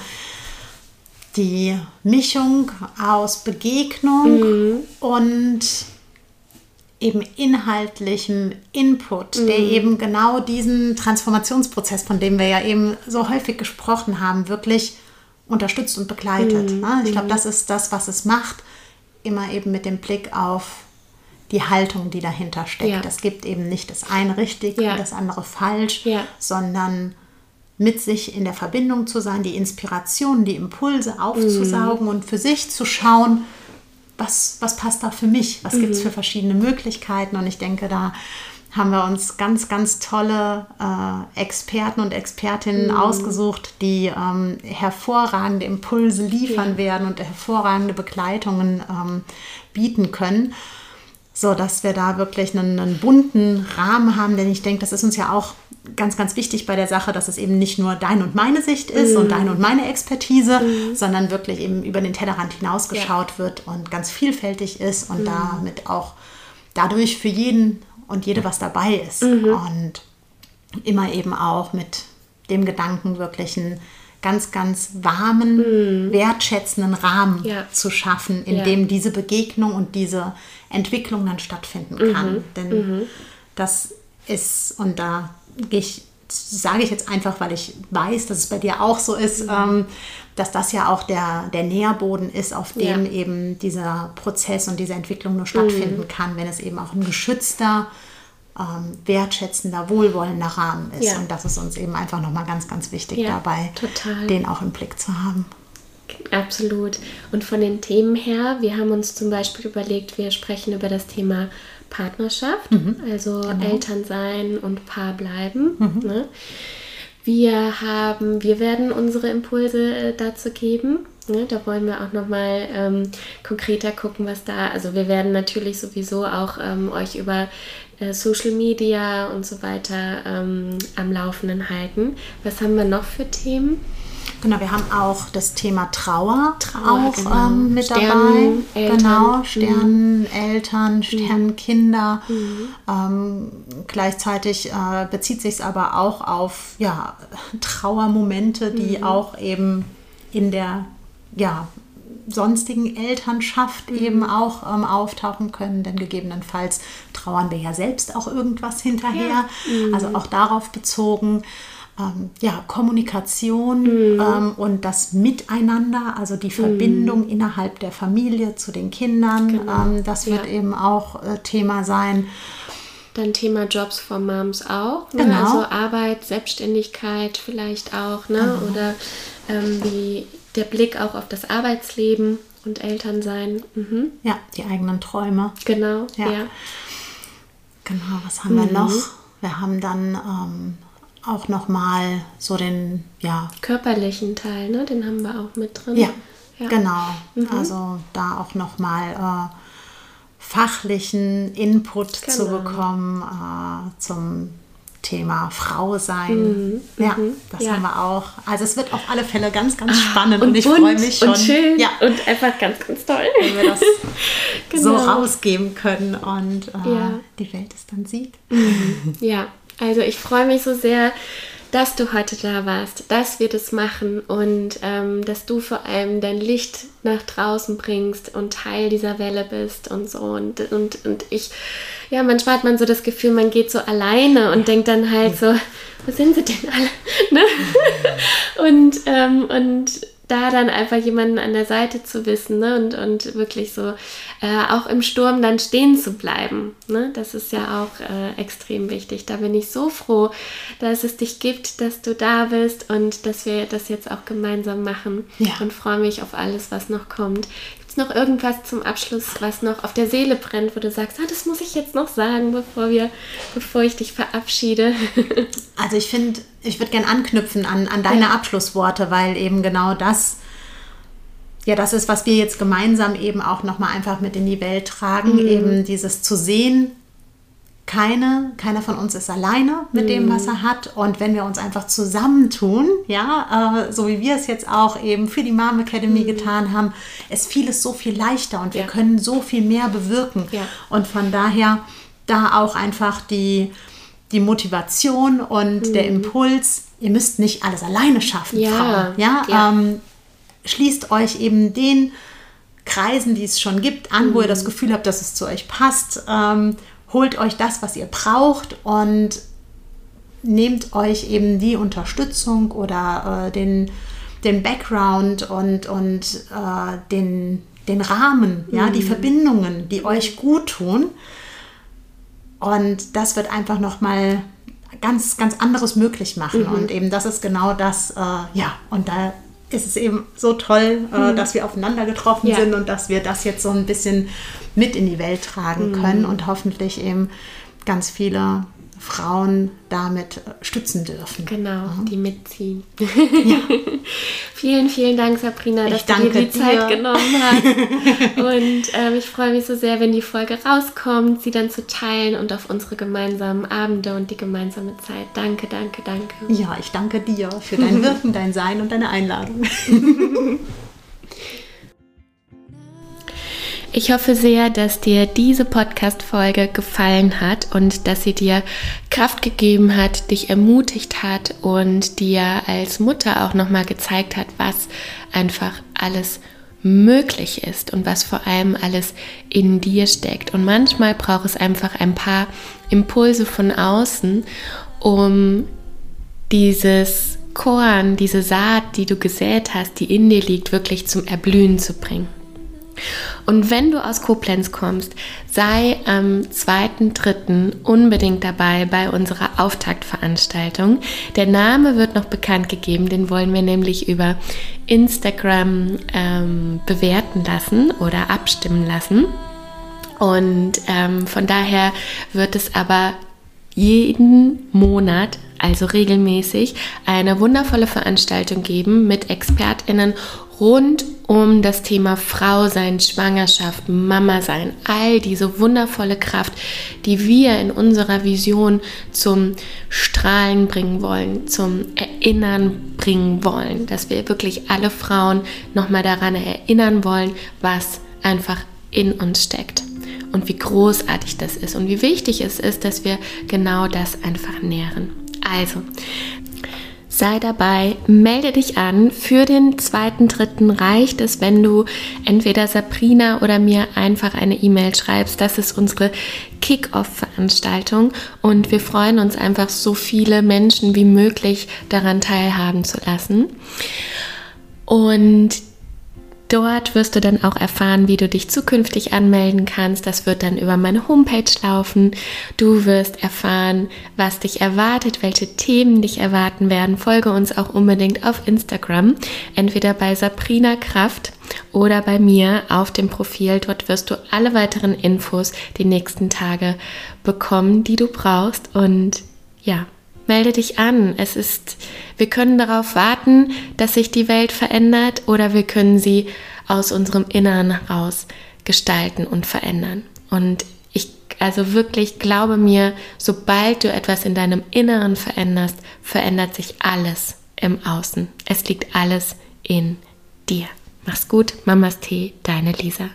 die Mischung aus Begegnung mhm. und eben inhaltlichem Input, mhm. der eben genau diesen Transformationsprozess, von dem wir ja eben so häufig gesprochen haben, wirklich unterstützt und begleitet. Mhm. Ich glaube, mhm. das ist das, was es macht, immer eben mit dem Blick auf die Haltung, die dahinter steckt. Es gibt eben nicht das eine richtig und das andere falsch, sondern mit sich in der Verbindung zu sein, die Inspiration, die Impulse aufzusaugen mm. und für sich zu schauen, was, was passt da für mich, was mm. gibt es für verschiedene Möglichkeiten. Und ich denke, da haben wir uns ganz, ganz tolle äh, Experten und Expertinnen mm. ausgesucht, die ähm, hervorragende Impulse liefern ja. werden und hervorragende Begleitungen ähm, bieten können so dass wir da wirklich einen, einen, bunten Rahmen haben, denn ich denke, das ist uns ja auch ganz, ganz wichtig bei der Sache, dass es eben nicht nur deine und meine Sicht ist mm. und deine und meine Expertise, mm. sondern wirklich eben über den Tellerrand hinausgeschaut ja. wird und ganz vielfältig ist und mm. damit auch dadurch für jeden und jede was dabei ist -hmm. und immer eben auch mit dem Gedanken wirklichen ganz, ganz warmen, mm. wertschätzenden Rahmen ja. zu schaffen, in ja. dem diese Begegnung und diese Entwicklung dann stattfinden kann. Mhm. Denn mhm. das ist, und da gehe ich, sage ich jetzt einfach, weil ich weiß, dass es bei dir auch so ist, mhm. ähm, dass das ja auch der, der Nährboden ist, auf dem ja. eben dieser Prozess und diese Entwicklung nur stattfinden mhm. kann, wenn es eben auch ein geschützter, ähm, wertschätzender, wohlwollender Rahmen ist. Ja. Und das ist uns eben einfach nochmal ganz, ganz wichtig ja, dabei, total. den auch im Blick zu haben. Absolut. Und von den Themen her, wir haben uns zum Beispiel überlegt, wir sprechen über das Thema Partnerschaft, mhm. also genau. Elternsein und Paar bleiben. Mhm. Ne? Wir haben, wir werden unsere Impulse äh, dazu geben. Ne? Da wollen wir auch nochmal ähm, konkreter gucken, was da. Also wir werden natürlich sowieso auch ähm, euch über äh, Social Media und so weiter ähm, am Laufenden halten. Was haben wir noch für Themen? Genau, wir haben auch das Thema Trauer, Trauer auch genau. ähm, mit Sternen, dabei. Eltern. Genau, mhm. Sterneneltern, mhm. Sternenkinder. Mhm. Ähm, gleichzeitig äh, bezieht sich es aber auch auf ja, Trauermomente, die mhm. auch eben in der ja, sonstigen Elternschaft mhm. eben auch ähm, auftauchen können, denn gegebenenfalls trauern wir ja selbst auch irgendwas hinterher. Ja. Mhm. Also auch darauf bezogen ähm, ja, Kommunikation mhm. ähm, und das Miteinander, also die Verbindung mhm. innerhalb der Familie zu den Kindern, genau. ähm, das wird ja. eben auch äh, Thema sein. Dann Thema Jobs for Moms auch. Ne? Genau. Also Arbeit, Selbstständigkeit vielleicht auch, ne? Genau. Oder ähm, wie der Blick auch auf das Arbeitsleben und Elternsein. Mhm. Ja, die eigenen Träume. Genau, ja. ja. Genau, was haben mhm. wir noch? Wir haben dann ähm, auch nochmal so den, ja. Körperlichen Teil, ne? Den haben wir auch mit drin. Ja, ja. genau. Mhm. Also da auch nochmal äh, fachlichen Input genau. zu bekommen äh, zum Thema Frau sein. Mhm. Ja, mhm. das ja. haben wir auch. Also es wird auf alle Fälle ganz, ganz ah, spannend und, und ich freue mich schon. Und schön ja. und einfach ganz, ganz toll. Wenn wir das *laughs* genau. so rausgeben können und äh, ja. die Welt es dann sieht. Mhm. Ja, also ich freue mich so sehr, dass du heute da warst, dass wir das machen und ähm, dass du vor allem dein Licht nach draußen bringst und Teil dieser Welle bist und so. Und, und, und ich, ja, manchmal hat man so das Gefühl, man geht so alleine und denkt dann halt so, wo sind sie denn alle? *laughs* ne? und, ähm, und da dann einfach jemanden an der Seite zu wissen ne? und, und wirklich so äh, auch im Sturm dann stehen zu bleiben. Ne? Das ist ja auch äh, extrem wichtig. Da bin ich so froh, dass es dich gibt, dass du da bist und dass wir das jetzt auch gemeinsam machen ja. und freue mich auf alles, was noch kommt noch irgendwas zum Abschluss, was noch auf der Seele brennt, wo du sagst, ah, das muss ich jetzt noch sagen, bevor wir, bevor ich dich verabschiede? *laughs* also ich finde, ich würde gerne anknüpfen an, an deine ja. Abschlussworte, weil eben genau das ja das ist, was wir jetzt gemeinsam eben auch nochmal einfach mit in die Welt tragen, mhm. eben dieses zu sehen, keine, keiner von uns ist alleine mit mm. dem, was er hat. Und wenn wir uns einfach zusammentun, ja, äh, so wie wir es jetzt auch eben für die Mom Academy mm. getan haben, ist vieles so viel leichter und ja. wir können so viel mehr bewirken. Ja. Und von daher da auch einfach die, die Motivation und mm. der Impuls, ihr müsst nicht alles alleine schaffen, ja. Frauen. Ja, ja. Ähm, schließt euch eben den Kreisen, die es schon gibt, an, wo ihr das Gefühl habt, dass es zu euch passt. Ähm, holt euch das, was ihr braucht und nehmt euch eben die Unterstützung oder äh, den, den Background und, und äh, den, den Rahmen, ja, die Verbindungen, die euch gut tun. Und das wird einfach nochmal ganz, ganz anderes möglich machen. Mhm. Und eben das ist genau das, äh, ja, und da ist es eben so toll, äh, dass wir aufeinander getroffen Ja. sind und dass wir das jetzt so ein bisschen mit in die Welt tragen können und hoffentlich eben ganz viele Frauen damit stützen dürfen. Genau, die mitziehen. *laughs* vielen, vielen Dank, Sabrina, dass du dir die Zeit dir. genommen hast. *laughs* und ähm, ich freue mich so sehr, wenn die Folge rauskommt, sie dann zu teilen und auf unsere gemeinsamen Abende und die gemeinsame Zeit. Danke, danke, danke. Ja, ich danke dir für dein *laughs* Wirken, dein Sein und deine Einladung. Ich hoffe sehr, dass dir diese Podcast-Folge gefallen hat und dass sie dir Kraft gegeben hat, dich ermutigt hat und dir als Mutter auch nochmal gezeigt hat, was einfach alles möglich ist und was vor allem alles in dir steckt. Und manchmal braucht es einfach ein paar Impulse von außen, um dieses Korn, diese Saat, die du gesät hast, die in dir liegt, wirklich zum Erblühen zu bringen. Und wenn du aus Koblenz kommst, sei am 2.3. unbedingt dabei bei unserer Auftaktveranstaltung. Der Name wird noch bekannt gegeben, den wollen wir nämlich über Instagram ähm, bewerten lassen oder abstimmen lassen. Und ähm, von daher wird es aber jeden Monat, also regelmäßig, eine wundervolle Veranstaltung geben mit ExpertInnen rund um das Thema Frau sein, Schwangerschaft, Mama sein, all diese wundervolle Kraft, die wir in unserer Vision zum Strahlen bringen wollen, zum Erinnern bringen wollen, dass wir wirklich alle Frauen nochmal daran erinnern wollen, was einfach in uns steckt und wie großartig das ist und wie wichtig es ist, dass wir genau das einfach nähren. Also, sei dabei, melde dich an. Für den zweiten, dritten reicht es, wenn du entweder Sabrina oder mir einfach eine E-Mail schreibst. Das ist unsere Kick-Off-Veranstaltung und wir freuen uns einfach, so viele Menschen wie möglich daran teilhaben zu lassen. Und Dort wirst du dann auch erfahren, wie du dich zukünftig anmelden kannst. Das wird dann über meine Homepage laufen. Du wirst erfahren, was dich erwartet, welche Themen dich erwarten werden. Folge uns auch unbedingt auf Instagram, entweder bei Sabrina Kraft oder bei mir auf dem Profil. Dort wirst du alle weiteren Infos die nächsten Tage bekommen, die du brauchst. Und ja, melde dich an. Es ist, wir können darauf warten, dass sich die Welt verändert oder wir können sie aus unserem Inneren heraus gestalten und verändern. Und ich also wirklich glaube mir, sobald du etwas in deinem Inneren veränderst, verändert sich alles im Außen. Es liegt alles in dir. Mach's gut, Mamas Tee, deine Lisa.